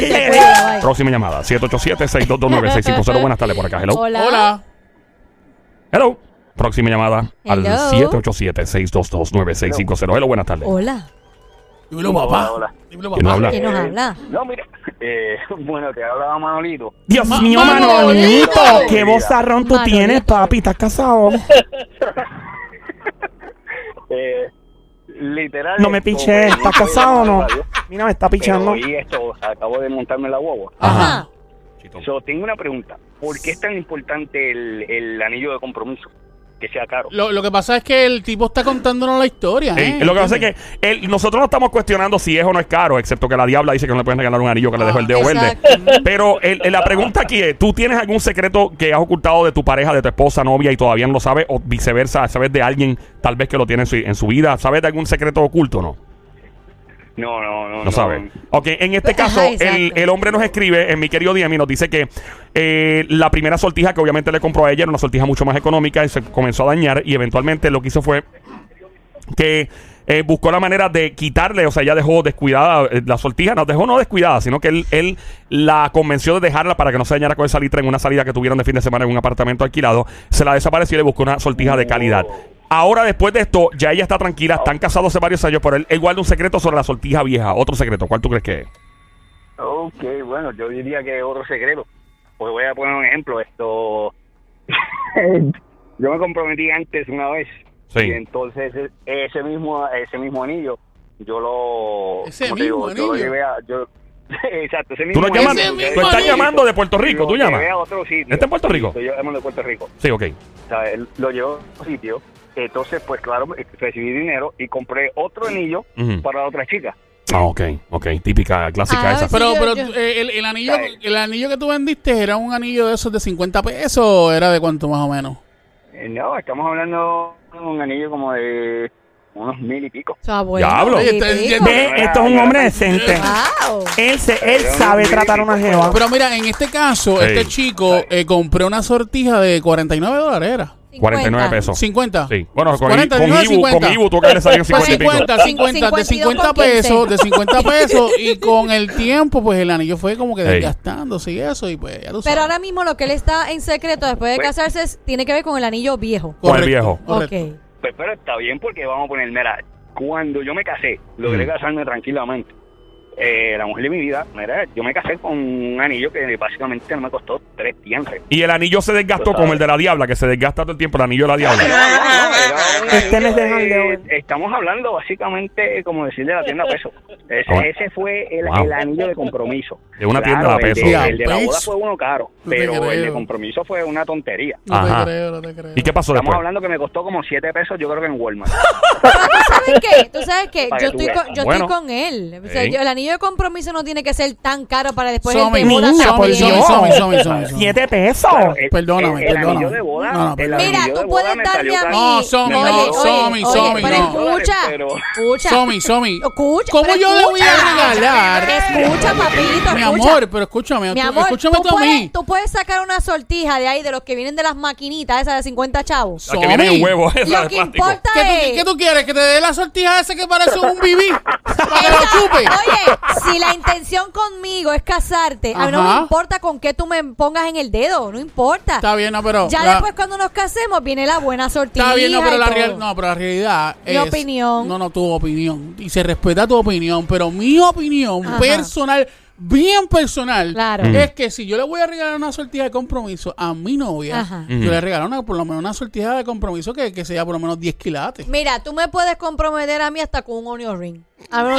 Speaker 5: llore.
Speaker 1: Próxima llamada. 787-622-9650. Buenas tardes por acá. Hello.
Speaker 2: Hola.
Speaker 3: Hola.
Speaker 1: Hello. Próxima llamada al
Speaker 2: Hello.
Speaker 1: 787-622-9650. Hello, buenas tardes.
Speaker 2: Hola.
Speaker 3: Dímelo, papá.
Speaker 7: Hola.
Speaker 3: Dímelo,
Speaker 1: ¿Quién nos
Speaker 3: papá.
Speaker 1: habla?
Speaker 2: ¿Quién nos habla?
Speaker 7: No, mira, eh, bueno, te hablaba Manolito.
Speaker 4: Dios
Speaker 3: Ma-
Speaker 4: mío,
Speaker 3: Manolito.
Speaker 4: Manolito. Qué vozarrón tú
Speaker 2: Manolito.
Speaker 4: tienes, papi. ¿Estás casado?
Speaker 7: Eh, literal.
Speaker 4: No me piché. ¿Estás casado o no? Mira, me está
Speaker 7: Pero
Speaker 4: pichando.
Speaker 7: oí esto, acabo de montarme la guagua.
Speaker 2: Ajá.
Speaker 7: So, tengo una pregunta. ¿Por qué es tan importante el, el anillo de compromiso? Que sea caro.
Speaker 3: Lo, lo que pasa es que el tipo está contándonos la historia.
Speaker 1: Sí,
Speaker 3: ¿eh?
Speaker 1: lo que pasa es que él- nosotros no estamos cuestionando si es o no es caro, excepto que la diabla dice que no le pueden regalar un anillo que le dejó el dedo verde.
Speaker 2: Exacto.
Speaker 1: Pero el- el- la pregunta aquí es, ¿tú tienes algún secreto que has ocultado de tu pareja, de tu esposa, novia y todavía no lo sabes? O viceversa, ¿sabes de alguien tal vez que lo tiene en su, en su vida? ¿Sabes de algún secreto oculto o no?
Speaker 7: No, no, no.
Speaker 1: No sabe. Ok, en este caso, el, el hombre nos escribe, en mi querido Diami, nos dice que eh, la primera sortija que obviamente le compró a ella era una sortija mucho más económica y se comenzó a dañar y eventualmente lo que hizo fue que eh, buscó la manera de quitarle, o sea, ella dejó descuidada eh, la sortija, no dejó no descuidada, sino que él, él la convenció de dejarla para que no se dañara con esa litra en una salida que tuvieron de fin de semana en un apartamento alquilado, se la desapareció y le buscó una sortija de calidad. Ahora, después de esto, ya ella está tranquila, están casados hace varios años, pero él, él guarda un secreto sobre la sortija vieja. Otro secreto, ¿cuál tú crees que es?
Speaker 7: Ok, bueno, yo diría que otro secreto. Pues voy a poner un ejemplo. Esto. yo me comprometí antes una vez.
Speaker 1: Sí.
Speaker 7: Y entonces ese mismo ese mismo anillo, yo lo.
Speaker 3: Ese
Speaker 7: ¿cómo te digo?
Speaker 3: mismo
Speaker 7: Yo lo
Speaker 3: anillo.
Speaker 7: llevé a. Yo, exacto, ese
Speaker 1: Tú
Speaker 7: mismo
Speaker 1: no llamas,
Speaker 3: Ese
Speaker 1: tú
Speaker 3: mismo
Speaker 1: estás
Speaker 3: anillo.
Speaker 1: llamando de Puerto Rico, tú
Speaker 7: Lo
Speaker 1: llamas.
Speaker 7: a otro sitio.
Speaker 1: ¿Este en Puerto Rico?
Speaker 7: Yo llamo de Puerto Rico.
Speaker 1: Sí, ok.
Speaker 7: O sea, él lo llevó a otro sitio. Entonces, pues claro, recibí dinero y compré otro anillo para otra chica.
Speaker 1: Ah, ok, ok. Típica, clásica
Speaker 2: Ah,
Speaker 1: esa.
Speaker 2: sí.
Speaker 3: Pero,
Speaker 2: yo-
Speaker 3: pero
Speaker 2: yo-
Speaker 3: eh, el, el anillo, el anillo que tú vendiste era un anillo de esos de 50 pesos o era de cuánto más o menos.
Speaker 7: Eh, No, estamos hablando de un anillo como de unos mil y pico.
Speaker 1: Diablo.
Speaker 4: Ve, esto es un hombre decente.
Speaker 2: Wow.
Speaker 4: Él, se, él sabe tratar a una jeva.
Speaker 3: Pero mira, en este caso, este chico eh, compró una sortija de 49 dólares, ¿era?
Speaker 1: 49 pesos.
Speaker 3: 50.
Speaker 1: Sí. Bueno, con,
Speaker 3: 40,
Speaker 1: con,
Speaker 3: no,
Speaker 1: Ibu,
Speaker 3: 50.
Speaker 1: con Ibu tuvo que haberle salido
Speaker 3: Pues
Speaker 1: 50 y pico.
Speaker 3: 50, 50, de 50
Speaker 2: 52 con 15.
Speaker 3: pesos, de 50 pesos y con el tiempo pues el anillo fue como que
Speaker 1: Ey.
Speaker 3: desgastándose y eso y pues ya sabes.
Speaker 2: Pero ahora mismo lo que él está en secreto después de
Speaker 7: Pues-
Speaker 2: casarse es- tiene que ver con el anillo viejo.
Speaker 1: Con el viejo.
Speaker 3: correcto.
Speaker 2: Ok.
Speaker 7: Pues pero está bien porque vamos a poner, mira, cuando yo me casé, logré
Speaker 1: Mm.
Speaker 7: casarme tranquilamente. Eh, la mujer de mi vida, mira, yo me casé con un anillo que básicamente no me costó tres tiempos.
Speaker 1: Y el anillo se desgastó como el de la diabla, que se desgasta todo el tiempo el anillo de la
Speaker 7: No,
Speaker 1: diabla.
Speaker 7: no, no, un
Speaker 4: Este de
Speaker 7: de- Estamos hablando básicamente, como decir, de la tienda peso. Ese,
Speaker 1: Ah,
Speaker 7: fue el,
Speaker 1: Wow.
Speaker 7: el anillo de compromiso.
Speaker 1: De una tienda
Speaker 7: el
Speaker 1: peso.
Speaker 7: de- El de, la boda fue uno caro,
Speaker 3: No
Speaker 7: pero el de compromiso fue una tontería.
Speaker 3: No
Speaker 1: Ajá.
Speaker 3: te creo, no te creo.
Speaker 1: ¿Y qué pasó
Speaker 7: Estamos
Speaker 1: después?
Speaker 7: hablando que me costó como 7 pesos, yo creo que en Walmart.
Speaker 2: Tú sabes qué, tú sabes qué,
Speaker 7: Para
Speaker 2: yo estoy con, yo
Speaker 1: Bueno.
Speaker 2: estoy con él. O sea, yo- el anillo de compromiso no tiene que ser tan caro para después
Speaker 3: Somi,
Speaker 2: el de boda
Speaker 4: niña,
Speaker 3: Somi,
Speaker 4: por
Speaker 2: también.
Speaker 4: Dios.
Speaker 3: Somi, Somi, Somi, Somi.
Speaker 4: Siete pesos.
Speaker 3: Perdóname,
Speaker 7: el, el
Speaker 3: perdóname.
Speaker 7: anillo de boda.
Speaker 3: No, no,
Speaker 7: el
Speaker 3: perdóname.
Speaker 7: anillo
Speaker 2: Mira, tú puedes darle a mí.
Speaker 3: No, Somi, no, Somi, Somi,
Speaker 2: escucha, escucha.
Speaker 3: Somi, Somi.
Speaker 2: Escucha,
Speaker 3: ¿Cómo yo le voy a regalar?
Speaker 2: Escucha, papito,
Speaker 3: Mi amor, pero escúchame,
Speaker 2: Mi
Speaker 3: tú-
Speaker 2: amor,
Speaker 3: escúchame
Speaker 2: tú,
Speaker 3: tú a
Speaker 2: puedes,
Speaker 3: mí.
Speaker 2: tú puedes sacar una sortija de ahí, de los que vienen de las maquinitas, esas de 50 chavos.
Speaker 1: La que viene en
Speaker 3: Somi.
Speaker 1: huevo, esa
Speaker 2: Lo que importa
Speaker 3: ¿Qué tú,
Speaker 2: es...
Speaker 3: qué tú quieres? ¿Que te dé la sortija esa que parece un bibí? Para que lo chupe.
Speaker 2: Oye, si la intención conmigo es casarte, a mí no me
Speaker 3: Ajá.
Speaker 2: importa con qué tú me pongas en el dedo, no importa.
Speaker 3: Está bien, no, pero.
Speaker 2: ya
Speaker 3: la-
Speaker 2: después cuando nos casemos viene la buena sortija.
Speaker 3: Está bien, no, pero
Speaker 2: y
Speaker 3: la,
Speaker 2: todo.
Speaker 3: real- no, pero la realidad
Speaker 2: Mi
Speaker 3: es...
Speaker 2: opinión.
Speaker 3: No, no, tu opinión. Y se respeta tu opinión, pero mi opinión
Speaker 2: Ajá.
Speaker 3: personal, bien personal,
Speaker 2: Claro.
Speaker 3: es que si yo le voy a regalar una sortija de compromiso a mi novia,
Speaker 2: Ajá.
Speaker 3: yo le regalo una, por lo menos una sortija de compromiso que, que sea por lo menos 10 quilates.
Speaker 2: Mira, tú me puedes comprometer a mí hasta con un onion ring. A ver,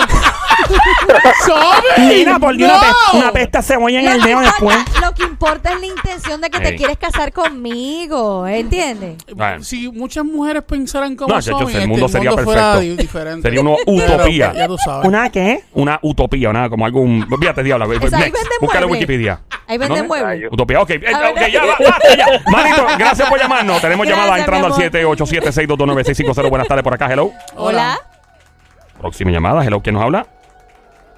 Speaker 3: ¡Sobe!
Speaker 4: Mira, por Dios,
Speaker 3: ¡No!
Speaker 4: una, pe- una pesta cebolla en
Speaker 2: lo,
Speaker 4: el
Speaker 2: que
Speaker 4: dedo después.
Speaker 2: importa, lo que importa es la intención de que
Speaker 1: Ey.
Speaker 2: te quieres casar conmigo, ¿entiendes?
Speaker 1: Bueno.
Speaker 3: Si muchas mujeres pensaran como
Speaker 1: No,
Speaker 3: son,
Speaker 1: chacho, el mundo sería
Speaker 3: fuera
Speaker 1: perfecto.
Speaker 3: di- diferente.
Speaker 1: Sería una
Speaker 3: Pero,
Speaker 1: utopía.
Speaker 3: ya tú sabes.
Speaker 4: ¿Una qué?
Speaker 1: Una utopía, nada, como algo. un- Fíjate, diabla.
Speaker 2: ahí
Speaker 1: Next.
Speaker 2: venden
Speaker 1: Búscale en
Speaker 2: muebles.
Speaker 1: Wikipedia.
Speaker 2: Ahí venden
Speaker 1: ¿No?
Speaker 2: muebles.
Speaker 1: Utopía, ok. Eh,
Speaker 2: A
Speaker 1: ok,
Speaker 2: ver.
Speaker 1: ya, va, basta ya. Manito, gracias por llamarnos. Tenemos
Speaker 2: Gracias,
Speaker 1: llamada entrando al
Speaker 2: mi amor.
Speaker 1: 787-622-9650. Buenas tardes por acá, hello.
Speaker 2: Hola.
Speaker 1: Próxima llamada, hello, ¿quién nos habla?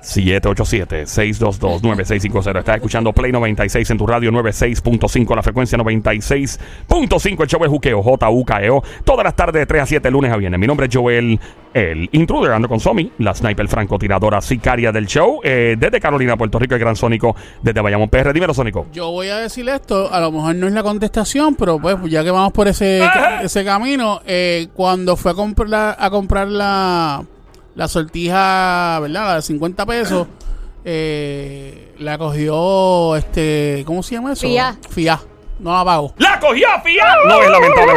Speaker 1: 787-622-9650. Estás escuchando Play 96 en tu radio 96.5, la frecuencia 96.5. El show es Juqueo, J-U-K-E-O. Todas las tardes de 3 a 7, lunes a viernes. Mi nombre es Joel, el intruder, ando con Somi, la sniper francotiradora sicaria del show. eh, desde Carolina, Puerto Rico, el gran Sónico, desde Bayamón PR. Dímelo, Sónico.
Speaker 3: Yo voy a decir esto, a lo mejor no es la contestación, pero pues ya que vamos por ese, ese camino, eh, cuando fue a comprar, a comprar la, la sortija, ¿verdad? La de 50 pesos, eh, la cogió, este, ¿cómo se llama eso?
Speaker 2: Fía.
Speaker 3: Fía. No la pago.
Speaker 1: ¡La cogió, fía! No es lamentable.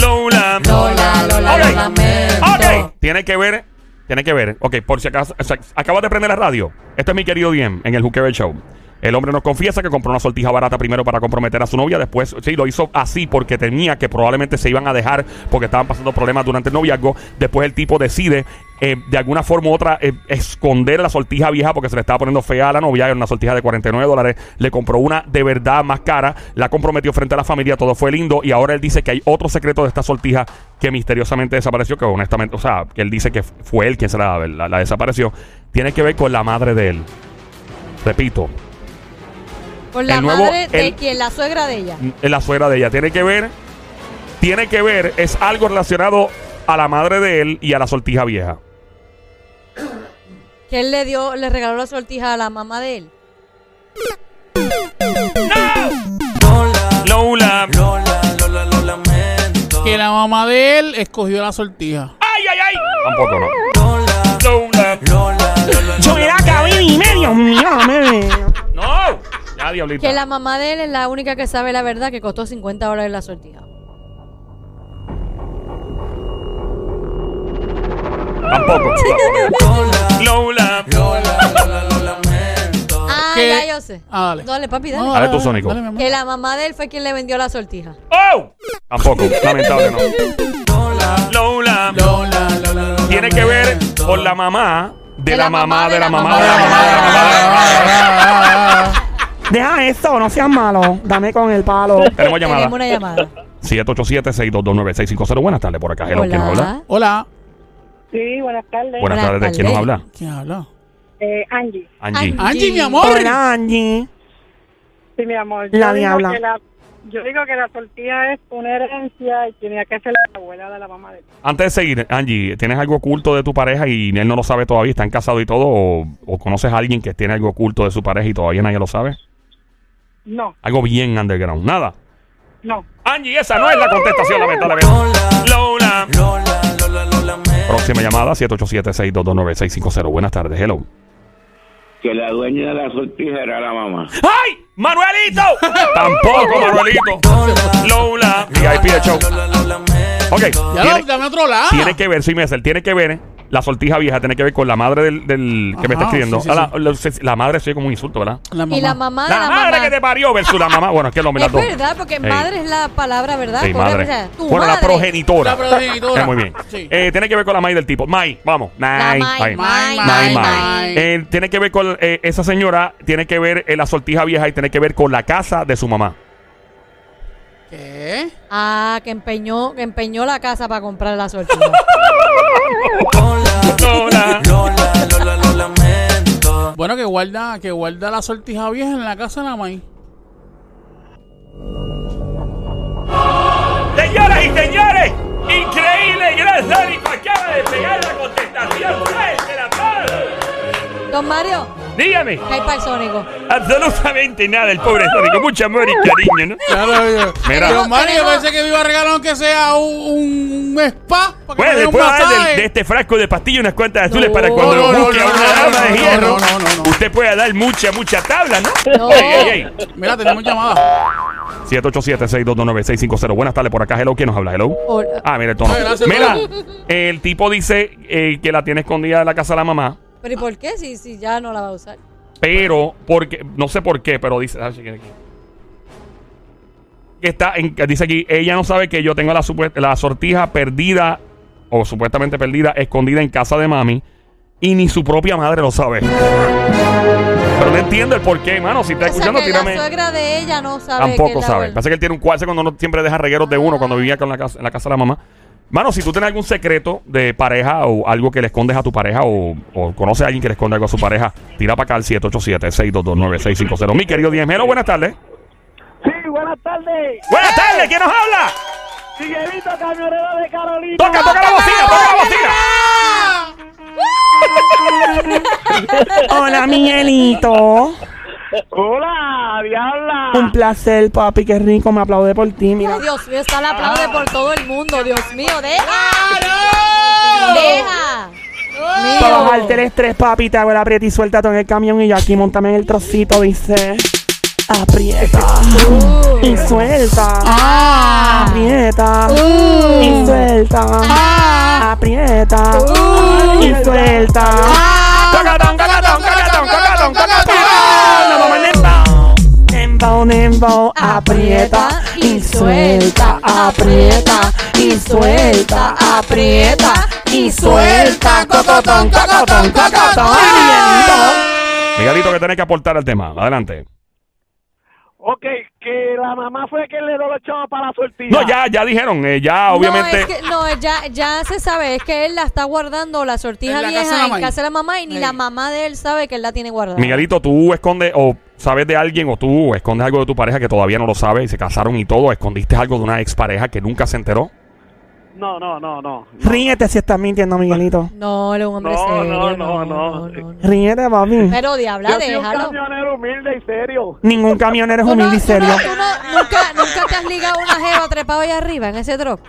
Speaker 1: Lola.
Speaker 2: Lola, Lola,
Speaker 1: Ok.
Speaker 2: lo lamento.
Speaker 1: Ok. Tiene que ver, tiene que ver. Ok, por si acaso, o sea, acabas de prender la radio. Este es mi querido Diem en el Juqueo Show. El hombre nos confiesa que compró una sortija barata primero para comprometer a su novia. Después, sí, lo hizo así porque tenía que probablemente se iban a dejar porque estaban pasando problemas durante el noviazgo. Después el tipo decide, eh, de alguna forma u otra, eh, esconder la sortija vieja porque se le estaba poniendo fea a la novia. Era una sortija de 49 dólares. Le compró una de verdad más cara. La comprometió frente a la familia. Todo fue lindo. Y ahora él dice que hay otro secreto de esta sortija que misteriosamente desapareció. Que honestamente, o sea, que él dice que fue él quien se la- la desapareció. Tiene que ver con la madre de él. Repito,
Speaker 2: Con la
Speaker 1: El nuevo-
Speaker 2: madre de
Speaker 1: el-
Speaker 2: quien, la suegra de ella.
Speaker 1: la suegra de ella. Tiene que ver, tiene que ver, es algo relacionado a la madre de él y a la sortija vieja.
Speaker 2: Que él le dio, le regaló la sortija a la mamá de él.
Speaker 1: Lola.
Speaker 3: Que la mamá de él escogió la sortija.
Speaker 1: Ay, ay, ay. Tampoco no. Lola.
Speaker 4: Yo era cabidi, medio mío, me.
Speaker 1: No. Ya, diablita.
Speaker 2: Que la mamá de él es la única que sabe la verdad que costó 50 dólares la sortija.
Speaker 1: Tampoco. Lola.
Speaker 2: Ah,
Speaker 3: Que-
Speaker 2: ya yo sé.
Speaker 3: Ah, dale.
Speaker 2: Dale, papi, dale.
Speaker 3: No,
Speaker 1: Dale tú, Sónico.
Speaker 3: dale.
Speaker 2: Que la mamá de él fue quien le vendió la sortija.
Speaker 1: ¡Oh! Tampoco. Lamentable no. Lola.
Speaker 3: Lola, Lola, Lola,
Speaker 1: Tiene que ver con la mamá de la mamá de la mamá de la
Speaker 3: Ah,
Speaker 1: mamá
Speaker 4: Deja esto, no seas malo. Dame con el palo.
Speaker 1: Tenemos llamada.
Speaker 2: Tenemos una llamada.
Speaker 1: 787-622-9650. Buenas tardes por acá. Hello, ¿quién nos habla?
Speaker 2: Hola.
Speaker 3: Hola.
Speaker 6: Sí, buenas tardes.
Speaker 1: Buenas,
Speaker 2: Buenas
Speaker 1: tardes. ¿Quién nos habla?
Speaker 3: ¿Quién habla?
Speaker 6: Eh, Angie.
Speaker 1: Angie.
Speaker 3: Angie, mi amor.
Speaker 4: Hola, Angie.
Speaker 6: Sí, mi amor.
Speaker 4: La
Speaker 6: Yo digo
Speaker 4: diabla.
Speaker 6: que la- Yo digo que la tortilla es una herencia y tenía que ser la abuela de la mamá de él.
Speaker 1: Antes de seguir, Angie, ¿tienes algo oculto de tu pareja y él no lo sabe todavía? ¿Están casados y todo? ¿O, o conoces a alguien que tiene algo oculto de su pareja y todavía nadie lo sabe?
Speaker 6: No,
Speaker 1: Algo bien underground. Nada.
Speaker 6: no.
Speaker 1: Angie, esa no es la contestación, lamentablemente. Lola. Próxima llamada, 787-622-9650. Buenas tardes, hello.
Speaker 8: que la dueña de la sortija era la mamá.
Speaker 1: ¡Ay! ¡Manuelito! Tampoco, Manuelito. Lola. VIP de show. Ok.
Speaker 3: Ya
Speaker 1: tiene,
Speaker 3: lo, dame otro lado.
Speaker 1: tiene que ver, soy Mesel, tiene que ver, la sortija vieja tiene que ver con la madre del, del que me está
Speaker 3: Ajá,
Speaker 1: escribiendo.
Speaker 3: sí, sí,
Speaker 1: Ah, la, la- la madre soy como un insulto, ¿verdad?
Speaker 3: La mamá.
Speaker 2: Y la mamá de
Speaker 1: La,
Speaker 2: la,
Speaker 1: madre
Speaker 2: mamá.
Speaker 1: que te parió versus la mamá. Bueno, es que lo
Speaker 2: Es verdad, porque madre es la palabra, ¿verdad?
Speaker 1: Madre.
Speaker 2: o sea, tu
Speaker 1: bueno, la
Speaker 2: madre.
Speaker 1: progenitora.
Speaker 3: La progenitora.
Speaker 1: Eh, muy bien.
Speaker 3: Sí.
Speaker 1: Eh, tiene que ver con la May del tipo. May, vamos.
Speaker 2: La
Speaker 1: May,
Speaker 2: May,
Speaker 1: May.
Speaker 2: May,
Speaker 3: May,
Speaker 1: May,
Speaker 3: May.
Speaker 1: May. Eh, tiene que ver con eh, esa señora, tiene que ver eh, la sortija vieja y tiene que ver con la casa de su mamá.
Speaker 3: ¿Qué?
Speaker 2: Ah, que empeñó, que empeñó la casa para comprar la sortija.
Speaker 1: Lola.
Speaker 3: Bueno, que guarda, que guarda la sortija vieja en la casa de la maíz.
Speaker 5: Señoras y señores, increíble, gran Sónico acaba de pegar la contestación. ¡Fuerte el aplauso!
Speaker 2: Don Mario,
Speaker 1: Dígame.
Speaker 2: ¿qué hay para el Sónico?
Speaker 1: Absolutamente nada, el pobre Sónico. Mucho amor y cariño, ¿no?
Speaker 3: Claro, yo.
Speaker 1: Mira.
Speaker 3: Pero Mario, pensé que me iba a regalar aunque sea un, un spa. Para
Speaker 1: Bueno, le puedo dar del- de este frasco de pastillas unas cuantas azules
Speaker 2: No,
Speaker 1: para cuando
Speaker 3: no, no,
Speaker 1: busque a
Speaker 3: no,
Speaker 1: una
Speaker 3: no,
Speaker 1: dama
Speaker 3: no,
Speaker 1: de
Speaker 3: no,
Speaker 1: hierro.
Speaker 3: no, no, no, no.
Speaker 1: Usted puede dar mucha, mucha tabla, ¿no?
Speaker 2: No.
Speaker 1: Ey, ey, ey.
Speaker 3: Mira, tenemos llamada.
Speaker 1: 787-622-9650. Buenas tardes por acá. Hello, ¿quién nos habla? Hello.
Speaker 2: Hola.
Speaker 1: Ah, mira el tono.
Speaker 3: Ay, gracias,
Speaker 1: Mira, el tipo dice eh, que la tiene escondida en la casa de la mamá.
Speaker 2: ¿Pero y por qué? Si, si ya no la va a usar.
Speaker 1: Pero, porque, no sé por qué, pero dice. ah, que- que está en, dice aquí, ella no sabe que yo tengo la, la sortija perdida, o supuestamente perdida, escondida en casa de mami, y ni su propia madre lo sabe. Pero no entiendo el por qué, mano. Si está
Speaker 2: o sea,
Speaker 1: escuchando,
Speaker 2: que
Speaker 1: tírame.
Speaker 2: la suegra de ella no sabe que
Speaker 1: Tampoco
Speaker 2: es la
Speaker 1: sabe.
Speaker 2: abuela.
Speaker 1: Pasa que él tiene un cuarto cuando uno siempre deja regueros de uno cuando vivía con la casa, en la casa de la mamá. Mano, si tú tienes algún secreto de pareja o algo que le escondes a tu pareja o, o conoces a alguien que le esconde algo a su pareja, tira para acá al 787-622-9650. Mi querido Diemelo, buenas tardes.
Speaker 7: Sí, buenas tardes.
Speaker 1: Buenas tardes, ¿quién nos habla?
Speaker 7: Miguelito, camionero de Carolina.
Speaker 1: Toca, toca la bocina, toca la bocina.
Speaker 4: Hola, Miguelito.
Speaker 7: Hola, diabla.
Speaker 4: Un placer, papi. Qué rico. Me aplaude por ti. Mira.
Speaker 2: Ay, Dios mío, está la aplaude por todo el mundo. Dios mío, deja. Deja.
Speaker 4: Para el estrés, papi, te hago el aprieta y suelta todo en el camión y yo aquí montame en el trocito, dice. Aprieta y suelta.
Speaker 3: Ah.
Speaker 4: Aprieta
Speaker 3: Uh.
Speaker 4: y suelta.
Speaker 3: Ah.
Speaker 4: Aprieta y suelta.
Speaker 1: Tocatón,
Speaker 4: al dembow. Dembow, dembow. Aprieta y suelta. Aprieta y suelta. Aprieta y suelta. Cocotón, cocotón, cocotón. Miguelito,
Speaker 1: que tenés que aportar al tema. Adelante.
Speaker 7: Ok, que la mamá fue quien le dio los chavos para la sortija.
Speaker 1: No, ya, ya dijeron, eh, ya obviamente.
Speaker 2: No, es que, no, ya, ya se sabe, es que él la está guardando la sortija
Speaker 3: En la casa de
Speaker 2: vieja
Speaker 3: la
Speaker 2: en casa de la mamá y ni
Speaker 3: Sí.
Speaker 2: la mamá de él sabe que él la tiene guardada.
Speaker 1: Miguelito, tú escondes o sabes de alguien o tú escondes algo de tu pareja que todavía no lo sabe y se casaron y todo. ¿Escondiste algo de una expareja que nunca se enteró?
Speaker 7: No, no, no, no.
Speaker 4: Ríete si estás mintiendo, Miguelito.
Speaker 2: No, él es un hombre
Speaker 7: No,
Speaker 2: serio.
Speaker 7: no, no, no.
Speaker 2: no.
Speaker 4: Ríete, papi.
Speaker 2: Pero diabla,
Speaker 7: Yo soy un
Speaker 2: déjalo.
Speaker 7: camionero humilde y serio.
Speaker 4: Ningún camionero es
Speaker 2: Tú no-
Speaker 4: humilde y
Speaker 2: tú
Speaker 4: serio.
Speaker 2: no- tú no- nunca, nunca te has ligado una jeva trepado ahí arriba en ese truck.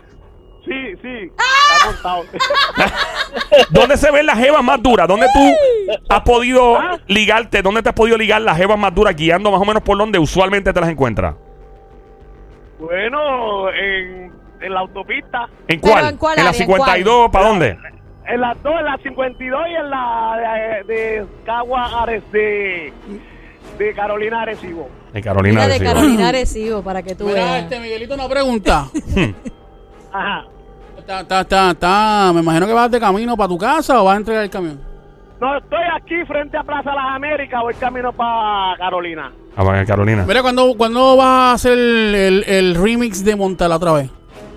Speaker 7: Sí, sí. Está montado.
Speaker 1: ¿Dónde se ven las jevas más duras? ¿Dónde tú has podido ligarte? ¿Dónde te has podido ligar las jevas más duras guiando más o menos por donde usualmente te las encuentras?
Speaker 7: bueno, en, en la autopista.
Speaker 1: ¿En
Speaker 2: Pero
Speaker 1: cuál?
Speaker 2: ¿en cuál
Speaker 1: la
Speaker 2: área? ¿En
Speaker 1: 52? ¿Para dónde?
Speaker 7: En las dos, en la 52 y en la de, de Cagua Ares, de, de Carolina Arecibo.
Speaker 1: En Carolina.
Speaker 2: Mira de
Speaker 1: Arecibo.
Speaker 2: Carolina Arecibo, para que tú
Speaker 3: Mira,
Speaker 2: veas.
Speaker 3: este Miguelito una pregunta.
Speaker 7: Ajá.
Speaker 3: Está, está, está, está. Me imagino que vas de camino para tu casa o vas a entregar el camión.
Speaker 7: No, estoy aquí frente a Plaza Las Américas, voy camino para Carolina.
Speaker 1: A ver, Carolina.
Speaker 3: Mira, ¿cuándo, ¿cuándo vas a hacer el, el- el remix de Montala otra vez?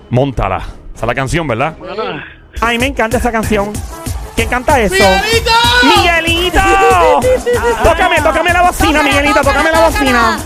Speaker 1: Móntala. Esa es la canción, ¿verdad?
Speaker 4: Ay, me encanta esa canción. ¿Quién canta eso?
Speaker 3: ¡Miguelito!
Speaker 4: ¡Miguelito! tócame, tócame la bocina, Miguelito, tócame la bocina.